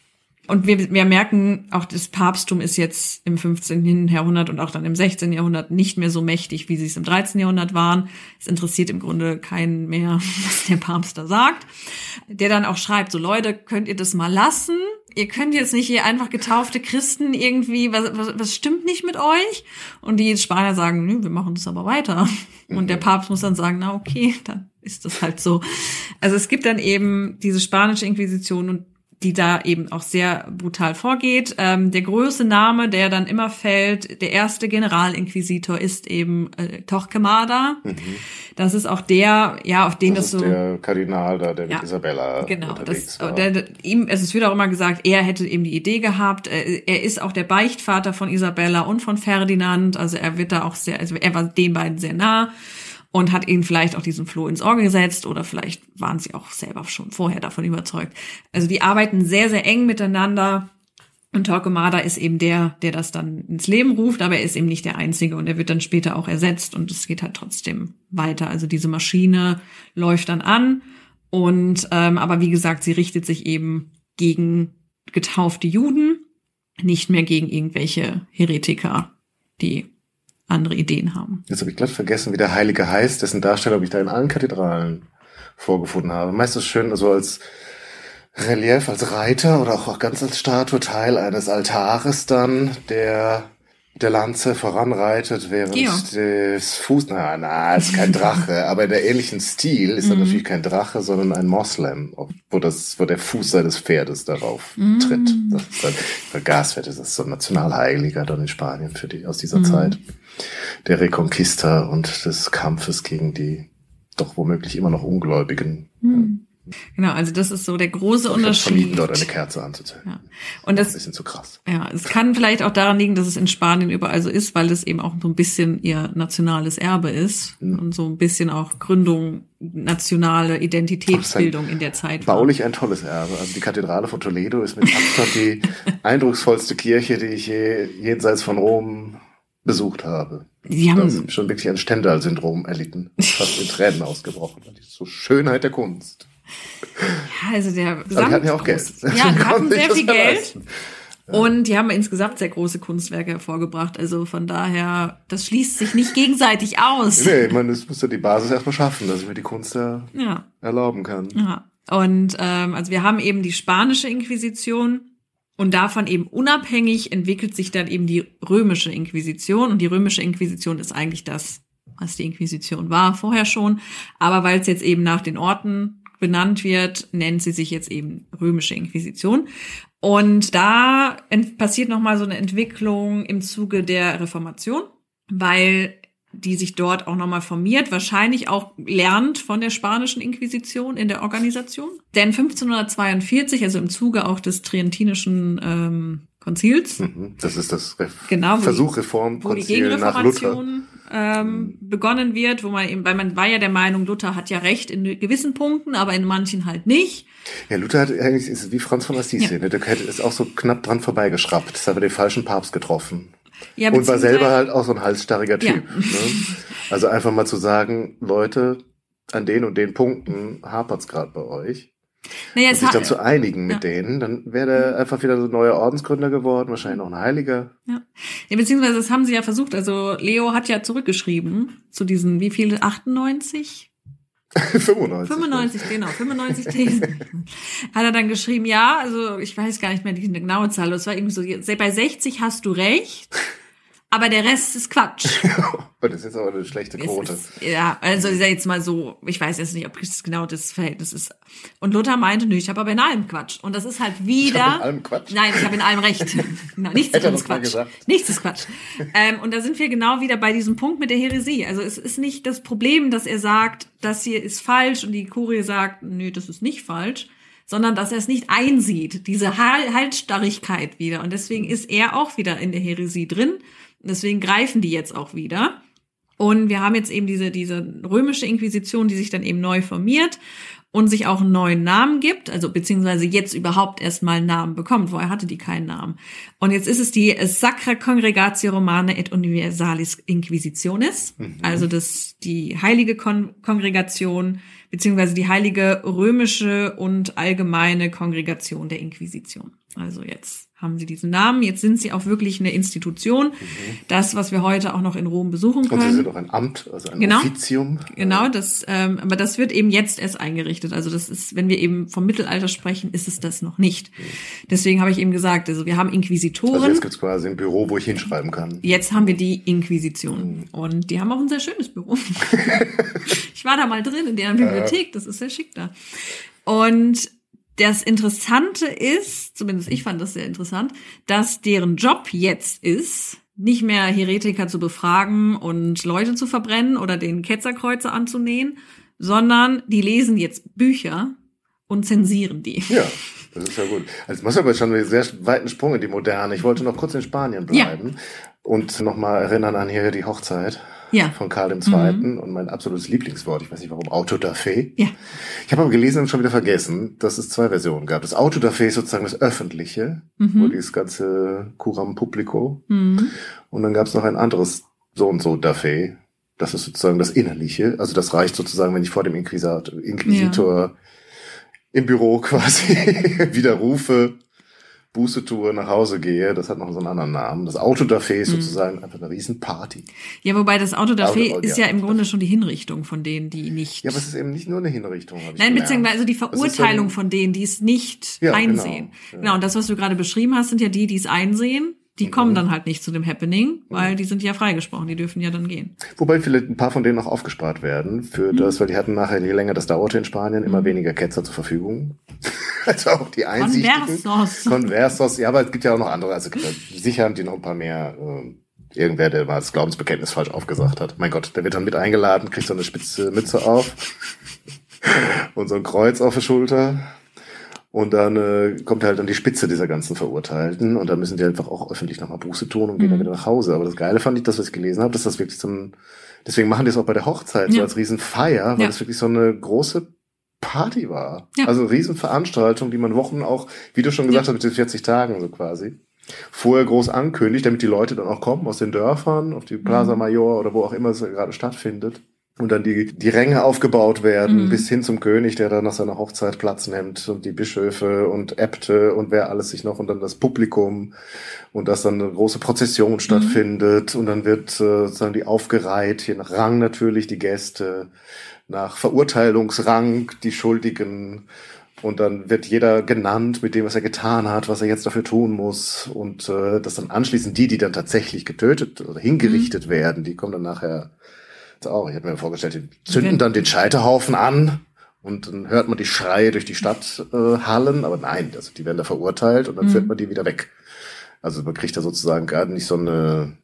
Und wir, wir merken, auch das Papsttum ist jetzt im 15. Jahrhundert und auch dann im 16. Jahrhundert nicht mehr so mächtig, wie sie es im 13. Jahrhundert waren. Es interessiert im Grunde keinen mehr, was der Papst da sagt. Der dann auch schreibt, so Leute, könnt ihr das mal lassen? ihr könnt jetzt nicht hier einfach getaufte Christen irgendwie, was, was, was stimmt nicht mit euch? Und die Spanier sagen, nö, wir machen das aber weiter. Und der Papst muss dann sagen, na okay, dann ist das halt so. Also es gibt dann eben diese spanische Inquisition und die da eben auch sehr brutal vorgeht. Ähm, der größte Name, der dann immer fällt, der erste Generalinquisitor ist eben äh, Torquemada. Mhm. Das ist auch der, ja, auf den das, das so der Kardinal da, der ja, mit Isabella genau, das, war. Der, der, ihm, es wird auch immer gesagt, er hätte eben die Idee gehabt. Äh, er ist auch der Beichtvater von Isabella und von Ferdinand. Also er wird da auch sehr, also er war den beiden sehr nah und hat ihnen vielleicht auch diesen Floh ins Ohr gesetzt oder vielleicht waren sie auch selber schon vorher davon überzeugt. Also die arbeiten sehr, sehr eng miteinander. Und Torquemada ist eben der, der das dann ins Leben ruft, aber er ist eben nicht der Einzige und er wird dann später auch ersetzt und es geht halt trotzdem weiter. Also diese Maschine läuft dann an und ähm, aber wie gesagt, sie richtet sich eben gegen getaufte Juden, nicht mehr gegen irgendwelche Heretiker, die andere Ideen haben. Jetzt habe ich glatt vergessen, wie der Heilige heißt, dessen Darstellung ich da in allen Kathedralen vorgefunden habe. Meistens schön, also als Relief, als Reiter oder auch ganz als Statue Teil eines Altares dann, der der Lanze voranreitet, während Georg. des Fuß, na, na, ist kein Drache, aber in der ähnlichen Stil ist er mhm. natürlich kein Drache, sondern ein Moslem, wo das, wo der Fuß seines Pferdes darauf mhm. tritt. Das ist dann, vergaß, das ist so ein Nationalheiliger dann in Spanien für die, aus dieser mhm. Zeit. Der Reconquista und des Kampfes gegen die doch womöglich immer noch Ungläubigen. Mhm. Genau, also das ist so der große Unterschied. Vermieden, dort eine Kerze anzuzünden. Ja. Und das, ein bisschen zu krass. Ja, es kann vielleicht auch daran liegen, dass es in Spanien überall so ist, weil es eben auch so ein bisschen ihr nationales Erbe ist mhm. und so ein bisschen auch Gründung, nationale Identitätsbildung in der Zeit. Baulich war. ein tolles Erbe. Also die Kathedrale von Toledo ist mit Abstand die eindrucksvollste Kirche, die ich je jenseits von Rom besucht habe. Sie haben schon wirklich ein Stendhal-Syndrom erlitten. Fast in Tränen ausgebrochen. So Schönheit der Kunst. Ja, also der Gesamt Aber die hatten ja auch Geld. Ja, die hatten sehr viel Geld. Und die haben insgesamt sehr große Kunstwerke hervorgebracht. Also von daher, das schließt sich nicht gegenseitig aus. Nee, meine, das muss ja die Basis erstmal schaffen, dass ich mir die Kunst ja, Ja. erlauben kann. Ja. Und ähm, also wir haben eben die spanische Inquisition und davon eben unabhängig entwickelt sich dann eben die römische Inquisition. Und die römische Inquisition ist eigentlich das, was die Inquisition war, vorher schon. Aber weil es jetzt eben nach den Orten benannt wird, nennt sie sich jetzt eben römische Inquisition. Und da passiert nochmal so eine Entwicklung im Zuge der Reformation, weil die sich dort auch nochmal formiert, wahrscheinlich auch lernt von der spanischen Inquisition in der Organisation. Denn 1542, also im Zuge auch des Trientinischen ähm, Konzils, Mhm. Das ist das Ref Genau, Versuch, Reformkonzil nach Luther. Ähm, begonnen wird, wo man eben, weil man war ja der Meinung, Luther hat ja recht in gewissen Punkten, aber in manchen halt nicht. Ja, Luther hat eigentlich ist wie Franz von Assisi, Ja. ne? der ist auch so knapp dran vorbeigeschraubt. Hat aber den falschen Papst getroffen. Ja, Und war selber halt auch so ein halsstarriger Ja. Typ. Ne? Also einfach mal zu sagen, Leute, an den und den Punkten hapert's gerade bei euch. Naja, Und sich dann hat, zu einigen mit Ja. denen, dann wäre der einfach wieder so ein neuer Ordensgründer geworden, wahrscheinlich noch ein Heiliger. ja. ja, beziehungsweise das haben sie ja versucht. Also Leo hat ja zurückgeschrieben zu diesen, wie viele, 98? 95. 95, genau, 95 Thesen. Hat er dann geschrieben, ja, also ich weiß gar nicht mehr die genaue Zahl, es war irgendwie so, bei 60 hast du recht, aber der Rest ist Quatsch. Das ist jetzt aber eine schlechte Quote. Ist, ja, also ist ja jetzt mal so, ich weiß jetzt nicht, ob das genau das Verhältnis ist. Und Luther meinte, nö, ich habe aber in allem Quatsch. Und das ist halt wieder. Ich hab in allem Quatsch? Nein, ich habe in allem Recht. nichts ist mal Quatsch. Nichts ist Quatsch. ähm, und da sind wir genau wieder bei diesem Punkt mit der Häresie. Also es ist nicht das Problem, dass er sagt, das hier ist falsch und die Kurie sagt, nö, das ist nicht falsch sondern dass er es nicht einsieht, diese Hal- Halsstarrigkeit wieder. Und deswegen ist er auch wieder in der Häresie drin. Deswegen greifen die jetzt auch wieder. Und wir haben jetzt eben diese, diese römische Inquisition, die sich dann eben neu formiert und sich auch einen neuen Namen gibt, also beziehungsweise jetzt überhaupt erstmal einen Namen bekommt. Vorher hatte die keinen Namen. Und jetzt ist es die Sacra Congregatio Romana et Universalis Inquisitionis, also das, die heilige Kon Kongregation, beziehungsweise die heilige römische und allgemeine Kongregation der Inquisition. Also jetzt haben sie diesen Namen, jetzt sind sie auch wirklich eine Institution. Das, was wir heute auch noch in Rom besuchen Und sie können. sind auch ein Amt, also ein Genau. Offizium. Genau, das, ähm, aber das wird eben jetzt erst eingerichtet. Also das ist, wenn wir eben vom Mittelalter sprechen, ist es das noch nicht. Deswegen habe ich eben gesagt, also wir haben Inquisitoren. Also jetzt gibt's quasi ein Büro, wo ich hinschreiben kann. Jetzt haben wir die Inquisition. Und die haben auch ein sehr schönes Büro. ich war da mal drin in deren Bibliothek. Das ist sehr schick da. Und das Interessante ist, zumindest ich fand das sehr interessant, dass deren Job jetzt ist, nicht mehr Heretiker zu befragen und Leute zu verbrennen oder den Ketzerkreuze anzunähen, sondern die lesen jetzt Bücher und zensieren die. Ja, das ist ja gut. Also muss aber schon einen sehr weiten Sprung in die Moderne. Ich wollte noch kurz in Spanien bleiben und nochmal erinnern an hier die Hochzeit Ja. von Karl II. und mein absolutes Lieblingswort, ich weiß nicht warum, Autodafé. Ja. Ich habe aber gelesen und schon wieder vergessen, dass es zwei Versionen gab. Das Autodafé ist sozusagen das Öffentliche, wo dieses ganze Curam Publico. Mhm. Und dann gab es noch ein anderes so und so Dafé. Das ist sozusagen das Innerliche. Also das reicht sozusagen, wenn ich vor dem Inquisat, Inquisitor im Büro quasi widerrufe, Buße tue, nach Hause gehe. Das hat noch so einen anderen Namen. Das Autodafé Mhm. ist sozusagen einfach eine Riesenparty. Ja, wobei das Auto dafür Auto- ist ja. ja im Grunde schon die Hinrichtung von denen, die nicht. Ja, aber es ist eben nicht nur eine Hinrichtung. ich Nein, gelernt. beziehungsweise die Es ist Verurteilung ja- von denen, die es nicht Ja, einsehen. genau, ja. Genau, und das, was du gerade beschrieben hast, sind ja die, die es einsehen. Die Mhm. kommen dann halt nicht zu dem Happening, weil die sind ja freigesprochen, die dürfen ja dann gehen. Wobei vielleicht ein paar von denen noch aufgespart werden für Mhm. das, weil die hatten nachher, je länger das dauerte in Spanien, immer weniger Ketzer zur Verfügung. also auch die Einsichtigen. Conversos. Conversos, ja, aber es gibt ja auch noch andere, also sicher haben die noch ein paar mehr, äh, irgendwer, der mal das Glaubensbekenntnis falsch aufgesagt hat. Mein Gott, der wird dann mit eingeladen, kriegt so eine spitze Mütze auf und so ein Kreuz auf der Schulter. Und dann äh, kommt er halt an die Spitze dieser ganzen Verurteilten und dann müssen die einfach auch öffentlich nochmal Buße tun und gehen dann wieder nach Hause. Aber das Geile fand ich, das, was ich gelesen habe, dass das wirklich so ein, deswegen machen die es auch bei der Hochzeit so Ja. als Riesenfeier, weil Ja. das wirklich so eine große Party war. Ja. Also eine Riesenveranstaltung, die man Wochen auch, wie du schon gesagt Ja. hast, mit den 40 Tagen so quasi, vorher groß ankündigt, damit die Leute dann auch kommen aus den Dörfern, auf die Mhm. Plaza Mayor oder wo auch immer es gerade stattfindet. Und dann die, die Ränge aufgebaut werden, Mhm. bis hin zum König, der dann nach seiner Hochzeit Platz nimmt und die Bischöfe und Äbte und wer alles sich noch und dann das Publikum und dass dann eine große Prozession stattfindet. Und dann wird äh, sozusagen die aufgereiht, je nach Rang natürlich die Gäste, nach Verurteilungsrang die Schuldigen. Und dann wird jeder genannt mit dem, was er getan hat, was er jetzt dafür tun muss. Und äh, dass dann anschließend die, die dann tatsächlich getötet oder hingerichtet werden, die kommen dann nachher auch. Ich hätte mir vorgestellt, die zünden Wenn- dann den Scheiterhaufen an und dann hört man die Schreie durch die Stadt äh, hallen. Aber nein, also die werden da verurteilt und dann Mhm. führt man die wieder weg. Also man kriegt da sozusagen gerade nicht so eine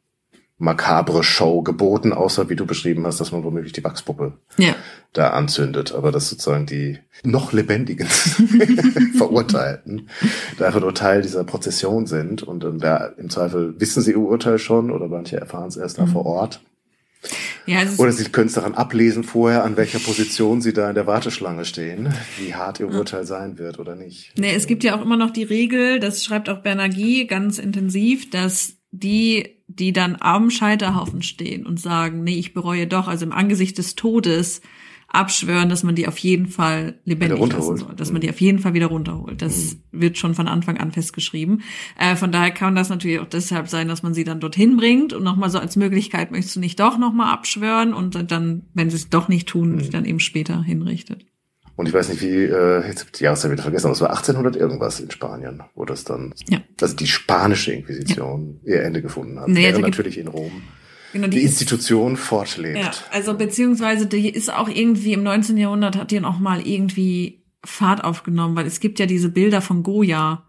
makabre Show geboten, außer wie du beschrieben hast, dass man womöglich die Wachspuppe Ja. da anzündet, aber dass sozusagen die noch lebendigen Verurteilten da einfach nur Teil dieser Prozession sind und dann da im Zweifel wissen sie ihr Urteil schon oder manche erfahren es erst da Mhm. vor Ort. Ja, Oder sie können es daran ablesen vorher, an welcher Position sie da in der Warteschlange stehen, wie hart ihr Urteil sein wird oder nicht. Nee, es gibt ja auch immer noch die Regel, das schreibt auch Bernagui ganz intensiv, dass die, die dann am Scheiterhaufen stehen und sagen, nee, ich bereue doch, also im Angesicht des Todes abschwören, dass man die auf jeden Fall lebendig lassen soll, dass man die auf jeden Fall wieder runterholt. Das wird schon von Anfang an festgeschrieben. Äh, von daher kann das natürlich auch deshalb sein, dass man sie dann dorthin bringt und nochmal so als Möglichkeit, möchtest du nicht doch nochmal abschwören und dann, wenn sie es doch nicht tun, sie dann eben später hinrichtet. Und ich weiß nicht, wie, äh, jetzt hab ich die Jahreszeit wieder vergessen, aber es war 1800 irgendwas in Spanien, wo das dann, Ja. also die spanische Inquisition ihr Ende gefunden hat. Nee, gibt- natürlich in Rom Genau, die ist- Institution fortlebt. Ja, also beziehungsweise die ist auch irgendwie im 19. Jahrhundert hat die noch mal irgendwie Fahrt aufgenommen, weil es gibt ja diese Bilder von Goya,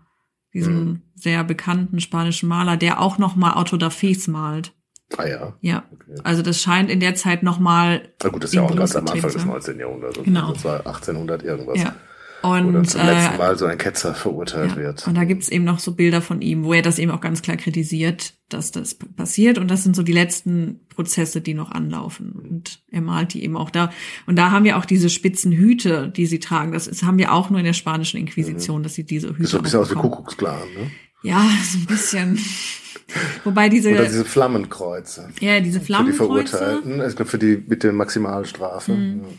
diesem Mhm. sehr bekannten spanischen Maler, der auch noch mal Autodafés malt. Ah ja. Ja, Okay. also das scheint in der Zeit noch mal Na gut, das ist ja auch ganz am Anfang des losgetreten, 19. Jahrhunderts. Genau. Das war 1800 irgendwas. ja. Und zum letzten äh, Mal so ein Ketzer verurteilt ja. wird. und da gibt's eben noch so Bilder von ihm, wo er das eben auch ganz klar kritisiert, dass das passiert. Und das sind so die letzten Prozesse, die noch anlaufen. Und er malt die eben auch da. Und da haben wir auch diese spitzen Hüte, die sie tragen. Das ist, haben wir auch nur in der spanischen Inquisition, dass sie diese Hüte Mhm. Ist so ein bisschen aus wie bekommen. Kuckucksklan, ne? Ja, so ein bisschen. Wobei diese, Oder diese Flammenkreuze. ja, diese Für die Flammenkreuze. Verurteilten, ich glaube für die mit der Maximalstrafe. Mhm. Ja,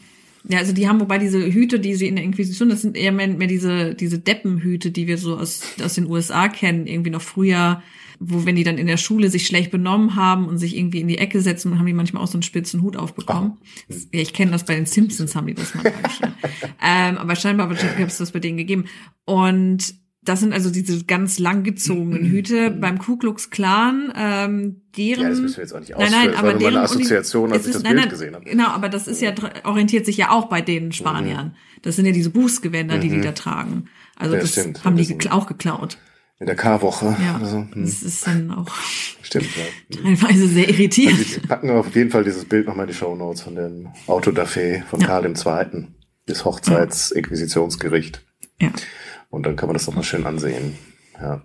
also die haben, wobei diese Hüte, die sie in der Inquisition, das sind eher mehr, mehr diese, diese Deppenhüte, die wir so aus, aus den USA kennen, irgendwie noch früher, wo wenn die dann in der Schule sich schlecht benommen haben und sich irgendwie in die Ecke setzen, haben die manchmal auch so einen spitzen Hut aufbekommen. Ja, ich kenne das bei den Simpsons, haben die das manchmal schon. ähm, aber scheinbar hat es das bei denen gegeben. Und das sind also diese ganz langgezogenen Hüte. Beim Ku Klux Klan, ähm, deren Ja, das müssen wir jetzt auch nicht Nein, ausführen. nein, das war aber deren Assoziation, als ich das nein, Bild nein, gesehen habe. Genau, aber das ist ja orientiert sich ja auch bei den Spaniern. Das sind ja diese Bußgewänder, die die da tragen. Also Mhm. Ja, das stimmt. haben die gekla auch geklaut. In der K-Woche. Ja, Also, hm, das ist dann auch stimmt, ja. teilweise sehr irritierend. Also, wir packen auf jeden Fall dieses Bild nochmal in die Show Notes von dem Autodafé von Ja. Karl II. Das Hochzeitsinquisitionsgericht. Ja. Und dann kann man das nochmal schön ansehen. Ja.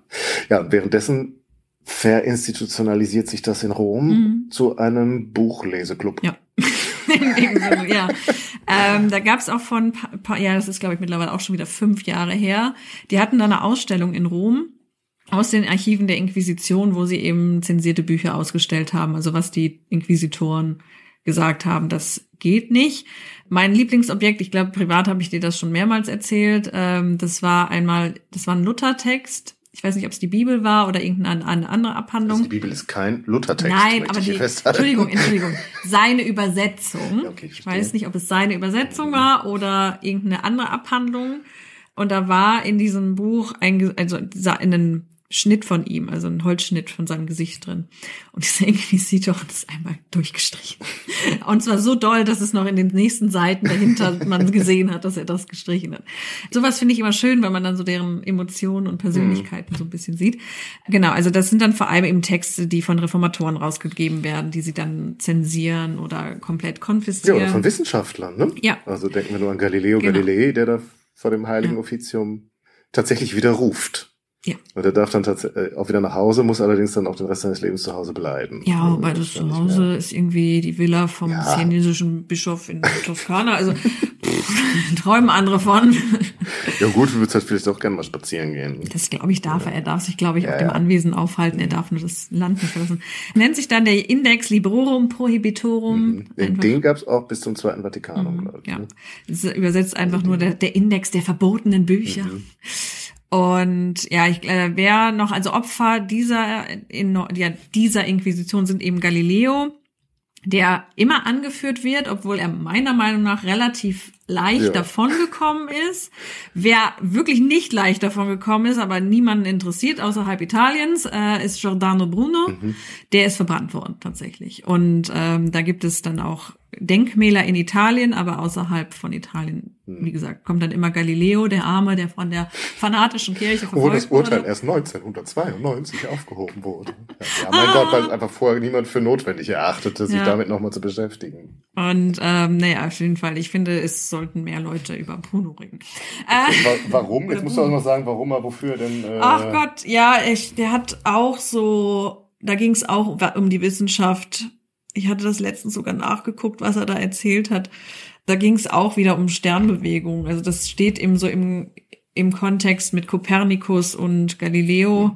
Ja, währenddessen verinstitutionalisiert sich das in Rom Mhm. zu einem Buchleseklub. Ja. In dem Sinne, ja. Ähm, da gab's auch von, pa pa ja, das ist glaube ich mittlerweile auch schon wieder fünf Jahre her. Die hatten da eine Ausstellung in Rom aus den Archiven der Inquisition, wo sie eben zensierte Bücher ausgestellt haben. Also was die Inquisitoren gesagt haben, das geht nicht. Mein Lieblingsobjekt, ich glaube, privat habe ich dir das schon mehrmals erzählt. Ähm, das war einmal, das war ein Luthertext. Ich weiß nicht, ob es die Bibel war oder irgendeine eine andere Abhandlung. Also die Bibel ist kein Luthertext. Nein, aber die. Entschuldigung, Entschuldigung, seine Übersetzung. Ja, okay, ich ich weiß nicht, ob es seine Übersetzung war oder irgendeine andere Abhandlung. Und da war in diesem Buch ein, also ein Schnitt von ihm, also ein Holzschnitt von seinem Gesicht drin. Und dieser Inquisitor es einmal durchgestrichen. Und zwar so doll, dass es noch in den nächsten Seiten dahinter man gesehen hat, dass er das gestrichen hat. Sowas finde ich immer schön, weil man dann so deren Emotionen und Persönlichkeiten so ein bisschen sieht. Genau, also das sind dann vor allem eben Texte, die von Reformatoren rausgegeben werden, die sie dann zensieren oder komplett Ja, konfiszieren. oder von Wissenschaftlern, ne? Ja. Also denken wir nur an Galileo Genau. Galilei, der da vor dem Heiligen Ja. Offizium tatsächlich widerruft. Ja. Und er darf dann tatsächlich auch wieder nach Hause, muss allerdings dann auch den Rest seines Lebens zu Hause bleiben. Ja, Also wobei das zu Hause ist irgendwie die Villa vom Ja. siennesischen Bischof in Toskana. Also pff, träumen andere von. Ja gut, du würdest halt vielleicht auch gerne mal spazieren gehen. Das glaube ich darf er. Er darf sich, glaube ich, Ja, auf dem. Anwesen aufhalten. Er darf nur das Land nicht verlassen. Nennt sich dann der Index Librorum Prohibitorum. Den, Einfach- den gab's auch bis zum Zweiten Vatikanum, glaube ich. Ja, ne? das übersetzt einfach nur der, der Index der verbotenen Bücher. Und ja, ich, äh, wer noch, also Opfer dieser, in, ja, dieser Inquisition sind eben Galileo, der immer angeführt wird, obwohl er meiner Meinung nach relativ leicht Ja. davongekommen ist. Wer wirklich nicht leicht davongekommen ist, aber niemanden interessiert außerhalb Italiens, äh, ist Giordano Bruno. Mhm. Der ist verbrannt worden tatsächlich. Und ähm, da gibt es dann auch Denkmäler in Italien, aber außerhalb von Italien, Mhm. wie gesagt, kommt dann immer Galileo, der Arme, der von der fanatischen Kirche Wo das verfolgt Urteil wurde. erst 1992 aufgehoben wurde. Ja, ja Ah. mein Gott, weil es einfach vorher niemand für notwendig erachtete, sich Ja. damit nochmal zu beschäftigen. Und ähm, naja, auf jeden Fall, ich finde, es sollten mehr Leute über Bruno reden. Äh, Wa- Warum? Jetzt musst du auch noch sagen, warum er wofür denn. Äh, Ach Gott, ja, ich, der hat auch so, da ging es auch um die Wissenschaft. Ich hatte das letztens sogar nachgeguckt, was er da erzählt hat. Da ging es auch wieder um Sternbewegung. Also das steht eben so im, im Kontext mit Kopernikus und Galileo.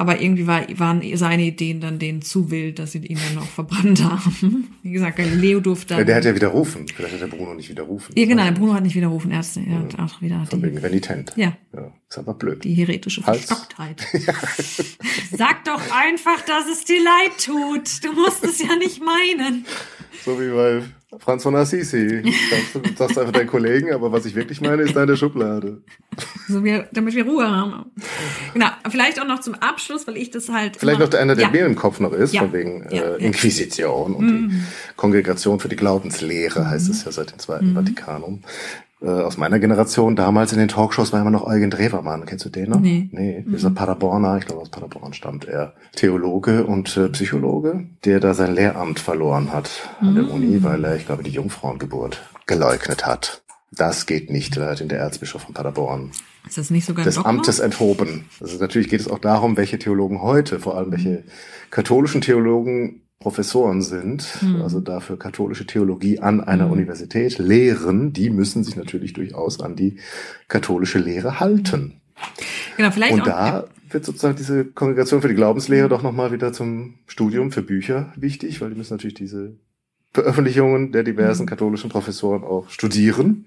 Aber irgendwie war, waren seine Ideen dann denen zu wild, dass sie ihn dann auch verbrannt haben. Wie gesagt, Galileo durfte Ja, dann. der hat ja widerrufen. Vielleicht hat der Bruno nicht widerrufen. ja, genau, der Bruno hat nicht widerrufen. Er hat, er hat auch wieder Von die, wegen renitent. ja, ja. Ist aber blöd. die heretische Hals. Verstocktheit. Sag doch einfach, dass es dir leid tut. Du musst es ja nicht meinen. So wie bei Franz von Assisi. Sagst du sagst einfach deinen Kollegen, aber was ich wirklich meine, ist deine Schublade. So wir, damit wir Ruhe haben. Genau, vielleicht auch noch zum Abschluss, weil ich das halt. Vielleicht noch der einer, der ja. mir im Kopf noch ist, Ja. von wegen äh, Ja, ja. Inquisition und die Kongregation für die Glaubenslehre, heißt es ja seit dem Zweiten Vatikanum. Äh, aus meiner Generation, damals in den Talkshows war immer noch Eugen Drewermann. Kennst du den noch? Nee. Nee, dieser Paderborner, ich glaube aus Paderborn stammt er. Theologe und äh, Psychologe, der da sein Lehramt verloren hat an der Uni, weil er, ich glaube, die Jungfrauengeburt geleugnet hat. Das geht nicht, da hat ihn der Erzbischof von Paderborn Ist das nicht sogar ein des Dogma? Amtes enthoben. Also natürlich geht es auch darum, welche Theologen heute, vor allem welche katholischen Theologen Professoren sind, Mhm. also dafür katholische Theologie an einer Universität lehren, die müssen sich natürlich durchaus an die katholische Lehre halten. Genau, vielleicht Und auch. da wird sozusagen diese Kongregation für die Glaubenslehre doch nochmal wieder zum Studium für Bücher wichtig, weil die müssen natürlich diese Veröffentlichungen der Mhm. diversen katholischen Professoren auch studieren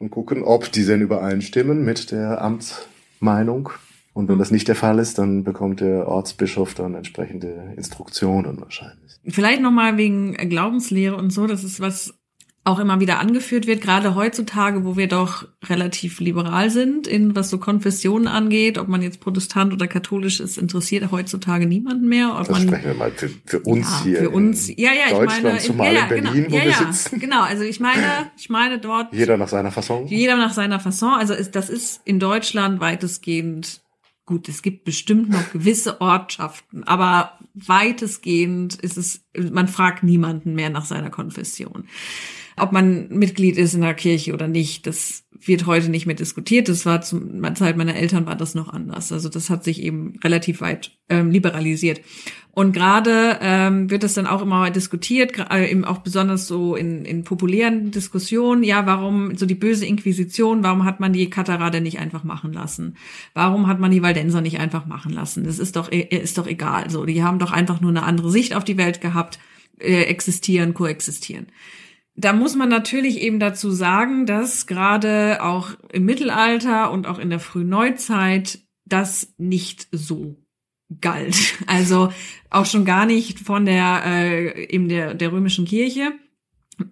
und gucken, ob die denn übereinstimmen mit der Amtsmeinung. Und wenn das nicht der Fall ist, dann bekommt der Ortsbischof dann entsprechende Instruktionen wahrscheinlich. Vielleicht nochmal wegen Glaubenslehre und so, das ist was auch immer wieder angeführt wird, gerade heutzutage, wo wir doch relativ liberal sind, in was so Konfessionen angeht, ob man jetzt Protestant oder katholisch ist, interessiert heutzutage niemanden mehr. Ob Das man, sprechen wir mal für, für uns ja, hier für uns, ja, ja, ich Deutschland, meine, zumal ja, in Berlin, genau, wo ja, wir ja, sitzen. Genau, also ich meine, ich meine dort Jeder nach seiner Fasson. jeder nach seiner Fasson. Also ist, das ist in Deutschland weitestgehend gut. Es gibt bestimmt noch gewisse Ortschaften, aber weitestgehend ist es, man fragt niemanden mehr nach seiner Konfession. Ob man Mitglied ist in der Kirche oder nicht, das wird heute nicht mehr diskutiert. Das war zum Zeit meiner Eltern war das noch anders. Also das hat sich eben relativ weit ähm, liberalisiert. Und gerade ähm, wird es dann auch immer diskutiert, äh, eben auch besonders so in, in populären Diskussionen, ja, warum so die böse Inquisition, warum hat man die Katarade nicht einfach machen lassen? Warum hat man die Waldenser nicht einfach machen lassen? Das ist doch, äh, ist doch egal. So, die haben doch einfach nur eine andere Sicht auf die Welt gehabt, äh, existieren, koexistieren. Da muss man natürlich eben dazu sagen, dass gerade auch im Mittelalter und auch in der frühen Neuzeit das nicht so galt. Also auch schon gar nicht von der äh, eben der der römischen Kirche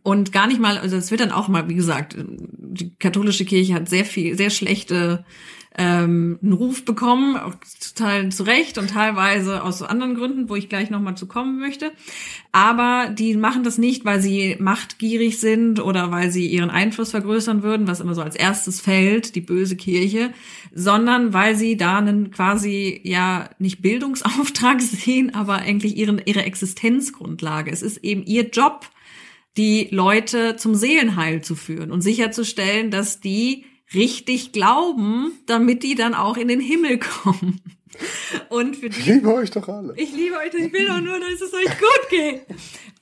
und gar nicht mal. Also es wird dann auch mal, wie gesagt, die katholische Kirche hat sehr viel, sehr schlechte ähm, einen Ruf bekommen, auch total zu Recht und teilweise aus anderen Gründen, wo ich gleich nochmal zu kommen möchte. Aber die machen das nicht, weil sie machtgierig sind oder weil sie ihren Einfluss vergrößern würden, was immer so als erstes fällt, die böse Kirche, sondern weil sie da einen quasi ja nicht Bildungsauftrag sehen, aber eigentlich ihren, ihre Existenzgrundlage. Es ist eben ihr Job, die Leute zum Seelenheil zu führen und sicherzustellen, dass die richtig glauben, damit die dann auch in den Himmel kommen. Und für Ich die liebe euch doch alle. ich liebe euch, ich will doch nur, dass es euch gut geht.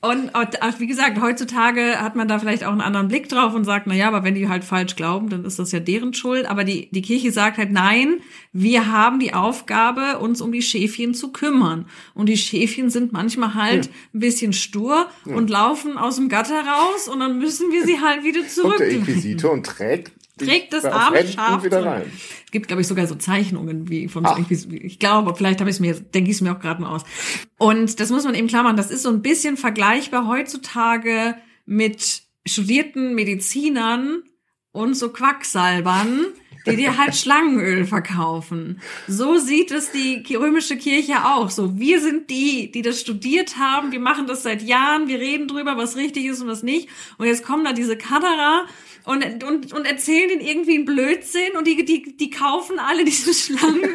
Und wie gesagt, heutzutage hat man da vielleicht auch einen anderen Blick drauf und sagt, na ja, aber wenn die halt falsch glauben, dann ist das ja deren Schuld. Aber die, die Kirche sagt halt, nein, wir haben die Aufgabe, uns um die Schäfchen zu kümmern. Und die Schäfchen sind manchmal halt ja. ein bisschen stur ja. und laufen aus dem Gatter raus und dann müssen wir sie halt wieder zurück. Und der Inquisitor und trägt trägt das arme Schaf wieder rein. Es gibt, glaube ich, sogar so Zeichnungen wie von Ach. ich glaube, vielleicht habe ich es mir, denke ich es mir auch gerade mal aus. Und das muss man eben klar machen, das ist so ein bisschen vergleichbar heutzutage mit studierten Medizinern und so Quacksalbern, die dir halt Schlangenöl verkaufen. So sieht es die römische Kirche auch. So, wir sind die, die das studiert haben. Wir machen das seit Jahren. Wir reden drüber, was richtig ist und was nicht. Und jetzt kommen da diese Kaderer und, und, und erzählen den irgendwie einen Blödsinn und die, die, die kaufen alle dieses Schlangenöl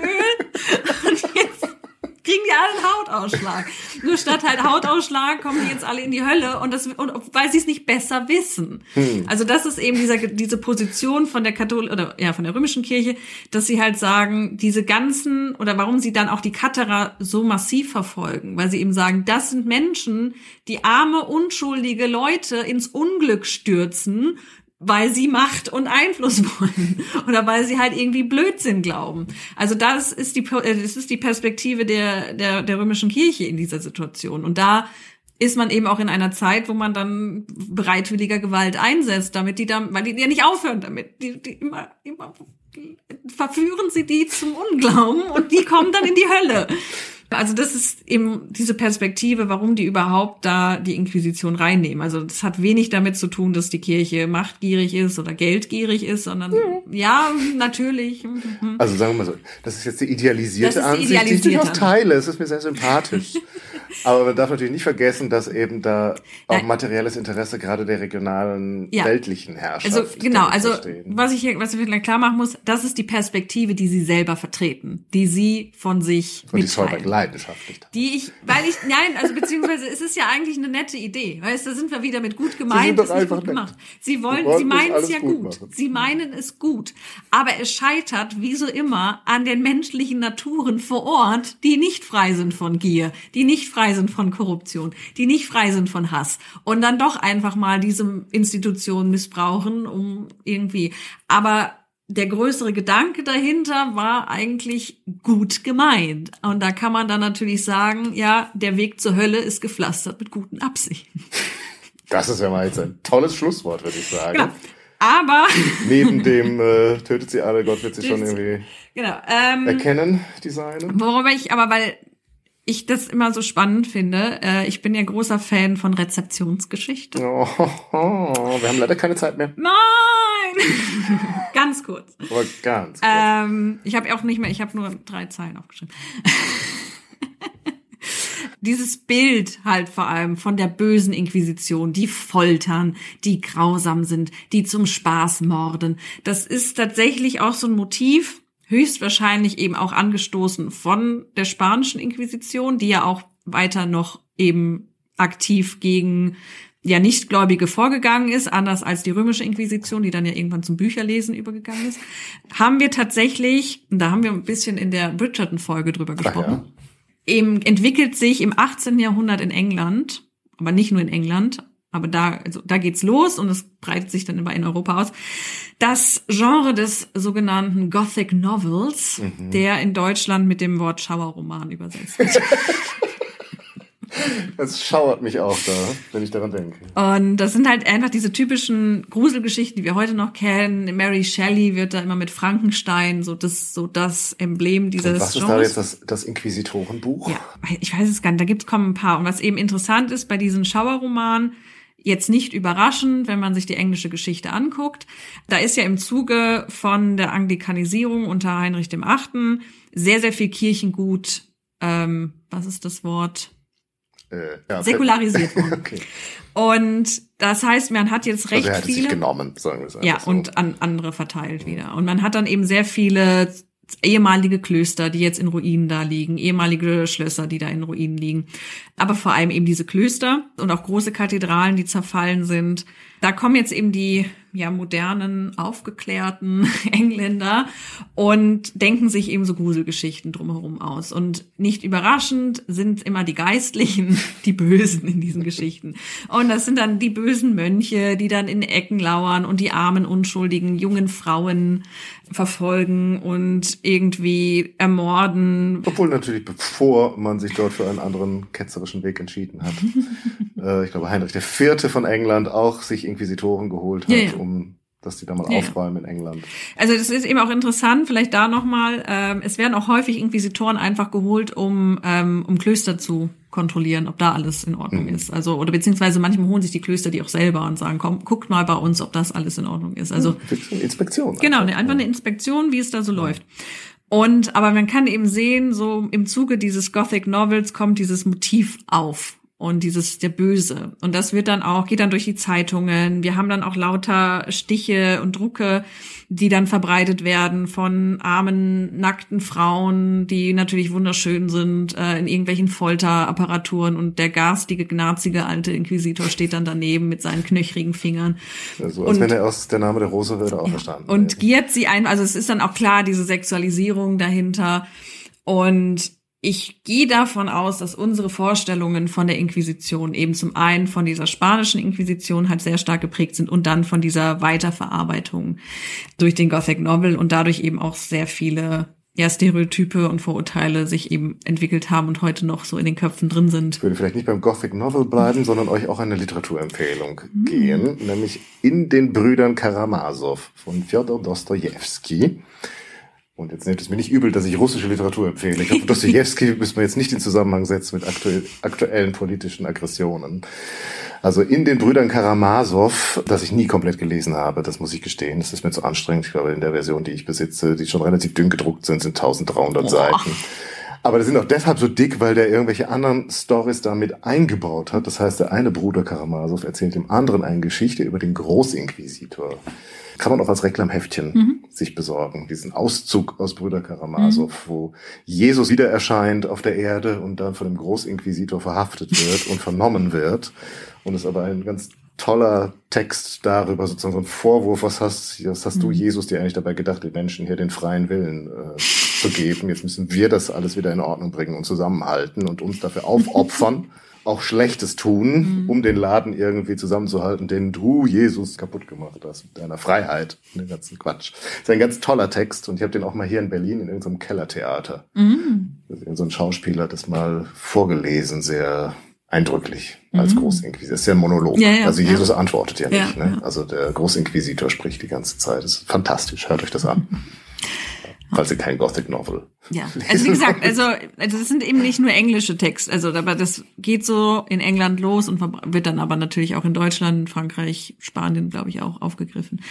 kriegen die alle einen Hautausschlag. Nur statt halt Hautausschlag kommen die jetzt alle in die Hölle und das und weil sie es nicht besser wissen. Hm. Also das ist eben dieser diese Position von der Kathol oder ja von der römischen Kirche, dass sie halt sagen, diese ganzen oder warum sie dann auch die Katerer so massiv verfolgen, weil sie eben sagen, das sind Menschen, die arme unschuldige Leute ins Unglück stürzen, weil sie Macht und Einfluss wollen oder weil sie halt irgendwie Blödsinn glauben. Also das ist die, äh, das ist die Perspektive der, der, der römischen Kirche in dieser Situation. Und da ist man eben auch in einer Zeit, wo man dann bereitwilliger Gewalt einsetzt, damit die dann, weil die ja nicht aufhören damit. Die, die immer, immer verführen sie die zum Unglauben und die kommen dann in die Hölle. Also das ist eben diese Perspektive, warum die überhaupt da die Inquisition reinnehmen. Also das hat wenig damit zu tun, dass die Kirche machtgierig ist oder geldgierig ist, sondern mhm. ja, natürlich. Mhm. Also sagen wir mal so, das ist jetzt die idealisierte die Ansicht, die ich durchaus teile. Es ist mir sehr sympathisch. Aber man darf natürlich nicht vergessen, dass eben da auch Nein. materielles Interesse gerade der regionalen ja. weltlichen Herrschaft. Also genau, also was ich hier, was ich vielleicht klar machen muss, das ist die Perspektive, die sie selber vertreten, die sie von sich Und mitteilen. die leidenschaftlich. Die ich, weil ich, nein, also beziehungsweise es ist ja eigentlich eine nette Idee. Weißt, da sind wir wieder mit gut gemeint, ist nicht gut gemacht. Sie wollen, sie meinen es ja gut. gut. Sie meinen es gut. Aber es scheitert, wie so immer, an den menschlichen Naturen vor Ort, die nicht frei sind von Gier, die nicht frei sind von Korruption, die nicht frei sind von Hass und dann doch einfach mal diese Institution missbrauchen, um irgendwie, aber der größere Gedanke dahinter war eigentlich gut gemeint. Und da kann man dann natürlich sagen, ja, der Weg zur Hölle ist gepflastert mit guten Absichten. Das ist ja mal jetzt ein tolles Schlusswort, würde ich sagen. Genau. Aber neben dem äh, tötet sie alle, Gott wird sie schon irgendwie genau, ähm, erkennen, die Seine. Worüber ich aber, weil ich das immer so spannend finde. Äh, ich bin ja großer Fan von Rezeptionsgeschichte. Oh, oh, wir haben leider keine Zeit mehr. Nein! ganz kurz. Aber ganz kurz. Ähm, ich habe auch nicht mehr, ich habe nur drei Zeilen aufgeschrieben. Dieses Bild halt vor allem von der bösen Inquisition, die foltern, die grausam sind, die zum Spaß morden. Das ist tatsächlich auch so ein Motiv, höchstwahrscheinlich eben auch angestoßen von der spanischen Inquisition, die ja auch weiter noch eben aktiv gegen ja Nichtgläubige vorgegangen ist, anders als die römische Inquisition, die dann ja irgendwann zum Bücherlesen übergegangen ist, haben wir tatsächlich, und da haben wir ein bisschen in der Bridgerton-Folge drüber gesprochen, ja. eben entwickelt sich im 18. Jahrhundert in England, aber nicht nur in England, aber da, also da geht's los und es breitet sich dann immer in Europa aus. Das Genre des sogenannten Gothic Novels, mhm. der in Deutschland mit dem Wort Schauerroman übersetzt wird. Es schauert mich auch da, wenn ich daran denke. Und das sind halt einfach diese typischen Gruselgeschichten, die wir heute noch kennen. Mary Shelley wird da immer mit Frankenstein, so das, so das Emblem dieses Und was ist da jetzt das, das Inquisitorenbuch? Ja, ich weiß es gar nicht, da gibt's kommen ein paar. Und was eben interessant ist bei diesen Schauerromanen, Jetzt nicht überraschend, wenn man sich die englische Geschichte anguckt. Da ist ja im Zuge von der Anglikanisierung unter Heinrich dem Achten sehr, sehr viel Kirchengut, ähm, was ist das Wort? Äh, ja, säkularisiert worden. okay. Und das heißt, man hat jetzt recht also er hat viele. Sich genommen, sagen wir es Ja, so. und an andere verteilt wieder. Und man hat dann eben sehr viele ehemalige Klöster, die jetzt in Ruinen da liegen, ehemalige Schlösser, die da in Ruinen liegen. Aber vor allem eben diese Klöster und auch große Kathedralen, die zerfallen sind. da kommen jetzt eben die ja modernen, aufgeklärten Engländer und denken sich eben so Gruselgeschichten drumherum aus. Und nicht überraschend sind immer die Geistlichen die Bösen in diesen Geschichten. Und das sind dann die bösen Mönche, die dann in Ecken lauern und die armen, unschuldigen jungen Frauen verfolgen und irgendwie ermorden. Obwohl natürlich, bevor man sich dort für einen anderen ketzerischen Weg entschieden hat. äh, ich glaube, Heinrich IV. von England auch sich Inquisitoren geholt hat, ja, ja. um dass die da mal ja. aufräumen in England. Also das ist eben auch interessant, vielleicht da nochmal, ähm, es werden auch häufig Inquisitoren einfach geholt, um, ähm, um Klöster zu kontrollieren, ob da alles in Ordnung mhm. ist. Also, oder beziehungsweise manchmal holen sich die Klöster die auch selber und sagen, komm, guckt mal bei uns, ob das alles in Ordnung ist. Also eine Inspektion. Genau, einfach, einfach eine Inspektion, wie es da so ja. läuft. Und aber man kann eben sehen, so im Zuge dieses Gothic Novels kommt dieses Motiv auf und dieses der Böse. Und das wird dann auch, geht dann durch die Zeitungen. Wir haben dann auch lauter Stiche und Drucke, die dann verbreitet werden von armen, nackten Frauen, die natürlich wunderschön sind, äh, in irgendwelchen Folterapparaturen und der garstige, gnarzige alte Inquisitor steht dann daneben mit seinen knöchrigen Fingern. Also, als und, wenn er aus der Name der Rose würde auch ja, verstanden. Und giert sie ein, also es ist dann auch klar, diese Sexualisierung dahinter. Und ich gehe davon aus, dass unsere Vorstellungen von der Inquisition eben zum einen von dieser spanischen Inquisition halt sehr stark geprägt sind und dann von dieser Weiterverarbeitung durch den Gothic Novel und dadurch eben auch sehr viele ja, Stereotype und Vorurteile sich eben entwickelt haben und heute noch so in den Köpfen drin sind. Ich würde vielleicht nicht beim Gothic Novel bleiben, sondern euch auch eine Literaturempfehlung mhm. gehen, nämlich in den Brüdern Karamasow von Fjodor Dostojewski. Und jetzt nehmt es mir nicht übel, dass ich russische Literatur empfehle. Ich hoffe, Dostoevsky müssen wir jetzt nicht in Zusammenhang setzen mit aktuell, aktuellen politischen Aggressionen. Also in den Brüdern Karamasow, das ich nie komplett gelesen habe, das muss ich gestehen. Das ist mir zu anstrengend. Ich glaube, in der Version, die ich besitze, die schon relativ dünn gedruckt sind, sind 1300 Boah. Seiten. Aber die sind auch deshalb so dick, weil der irgendwelche anderen Stories damit eingebaut hat. Das heißt, der eine Bruder Karamasow erzählt dem anderen eine Geschichte über den Großinquisitor. Kann man auch als Reklamheftchen mhm. sich besorgen. Diesen Auszug aus Brüder Karamasow, mhm. wo Jesus wieder erscheint auf der Erde und dann von dem Großinquisitor verhaftet wird und vernommen wird. Und es aber ein ganz toller Text darüber, sozusagen so ein Vorwurf, was hast, was hast mhm. du, Jesus, dir eigentlich dabei gedacht, den Menschen hier den freien Willen äh, zu geben? Jetzt müssen wir das alles wieder in Ordnung bringen und zusammenhalten und uns dafür aufopfern auch Schlechtes tun, mhm. um den Laden irgendwie zusammenzuhalten, den du, Jesus, kaputt gemacht hast mit deiner Freiheit und dem ganzen Quatsch. Das ist ein ganz toller Text und ich habe den auch mal hier in Berlin in irgendeinem Kellertheater. Mhm. So ein Schauspieler hat das mal vorgelesen, sehr eindrücklich als mhm. Großinquisitor. Das ist ja ein Monolog. Ja, ja, also Jesus ja. antwortet ja nicht. Ne? Also der Großinquisitor spricht die ganze Zeit. Das ist fantastisch. Hört euch das an. falls ihr kein Gothic Novel. Ja, also wie gesagt, also, also das sind eben nicht nur englische Texte, also aber das geht so in England los und wird dann aber natürlich auch in Deutschland, Frankreich, Spanien, glaube ich, auch aufgegriffen.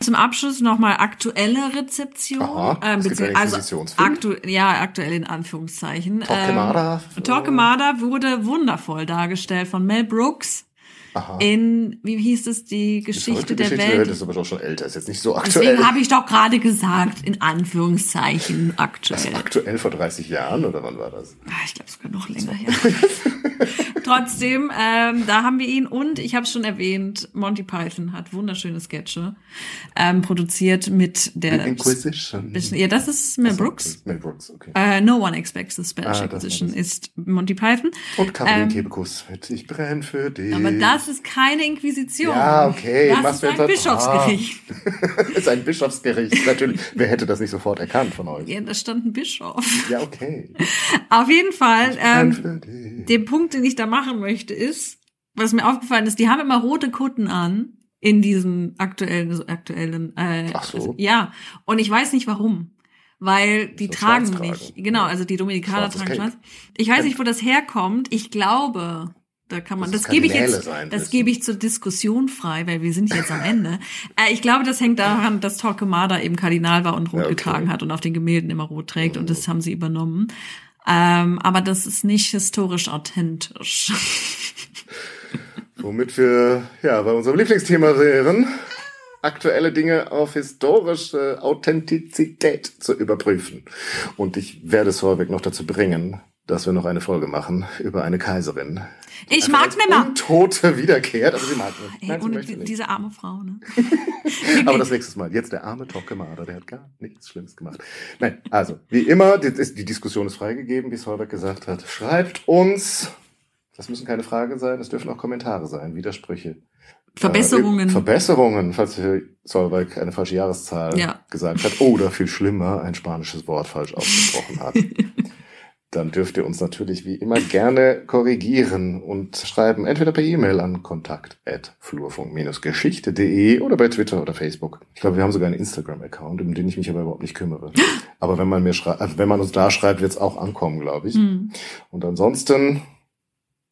Zum Abschluss nochmal aktuelle Rezeption, Aha, ähm, also aktu ja aktuell in Anführungszeichen. Torquemada. Ähm, Torquemada wurde wundervoll dargestellt von Mel Brooks. Aha. in, wie hieß es, die Geschichte der Geschichte Welt. Das ist aber doch schon älter, ist jetzt nicht so aktuell. Deswegen habe ich doch gerade gesagt, in Anführungszeichen aktuell. Das aktuell vor 30 Jahren oder wann war das? Ah, ich glaube sogar noch länger her. Trotzdem, ähm, da haben wir ihn und ich habe es schon erwähnt, Monty Python hat wunderschöne Sketche ähm, produziert mit der Inquisition. Ja, das ist Mel Brooks. Mel Brooks, okay. Äh, no One Expects the Spanish ah, Inquisition ist Monty Python. Und Caroline ähm, Kebekus mit Ich brenn für dich. Aber das ist keine Inquisition. Ja, okay. Das ist ein Bischofsgericht. ist ein Bischofsgericht, natürlich. Wer hätte das nicht sofort erkannt von euch? Ja, da stand ein Bischof. Ja, okay. Auf jeden Fall, ähm, der Punkt, den ich da machen möchte, ist, was mir aufgefallen ist, die haben immer rote Kutten an in diesem aktuellen, aktuellen, äh, Ach so. ja. Und ich weiß nicht warum. Weil die so tragen nicht, genau, also die Dominikaner tragen schwarz. Ich weiß nicht, wo das herkommt. Ich glaube, da kann man, das, das gebe ich jetzt, sein, das gebe ich zur Diskussion frei, weil wir sind jetzt am Ende. äh, ich glaube, das hängt daran, dass Torquemada eben Kardinal war und rot ja, okay. getragen hat und auf den Gemälden immer rot trägt mhm. und das haben sie übernommen. Ähm, aber das ist nicht historisch authentisch. Womit wir ja bei unserem Lieblingsthema wären, aktuelle Dinge auf historische Authentizität zu überprüfen. Und ich werde es vorweg noch dazu bringen, dass wir noch eine Folge machen über eine Kaiserin. Ich mag nimmer. Tote wiederkehrt, aber sie mag nicht. Ey, Nein, sie und möchte nicht. diese arme Frau, ne? Aber das nächste Mal. Jetzt der arme Tokemada, der hat gar nichts Schlimmes gemacht. Nein, also, wie immer, die, die Diskussion ist freigegeben, wie Solberg gesagt hat. Schreibt uns, das müssen keine Fragen sein, es dürfen auch Kommentare sein, Widersprüche. Verbesserungen. Äh, Verbesserungen, falls Solberg eine falsche Jahreszahl Ja. gesagt hat oder viel schlimmer ein spanisches Wort falsch ausgesprochen hat. Dann dürft ihr uns natürlich wie immer gerne korrigieren und schreiben, entweder per E-Mail an kontakt.flurfunk-geschichte.de oder bei Twitter oder Facebook. Ich glaube, wir haben sogar einen Instagram-Account, um den ich mich aber überhaupt nicht kümmere. Aber wenn man mir schreibt, also wenn man uns da schreibt, wird es auch ankommen, glaube ich. Hm. Und ansonsten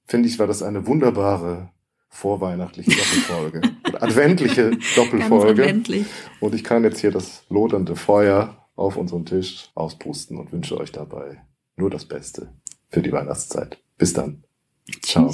finde ich, war das eine wunderbare vorweihnachtliche Doppelfolge. Adventliche Doppelfolge. adventlich. Und ich kann jetzt hier das lodernde Feuer auf unserem Tisch auspusten und wünsche euch dabei nur das Beste für die Weihnachtszeit. Bis dann. Ciao.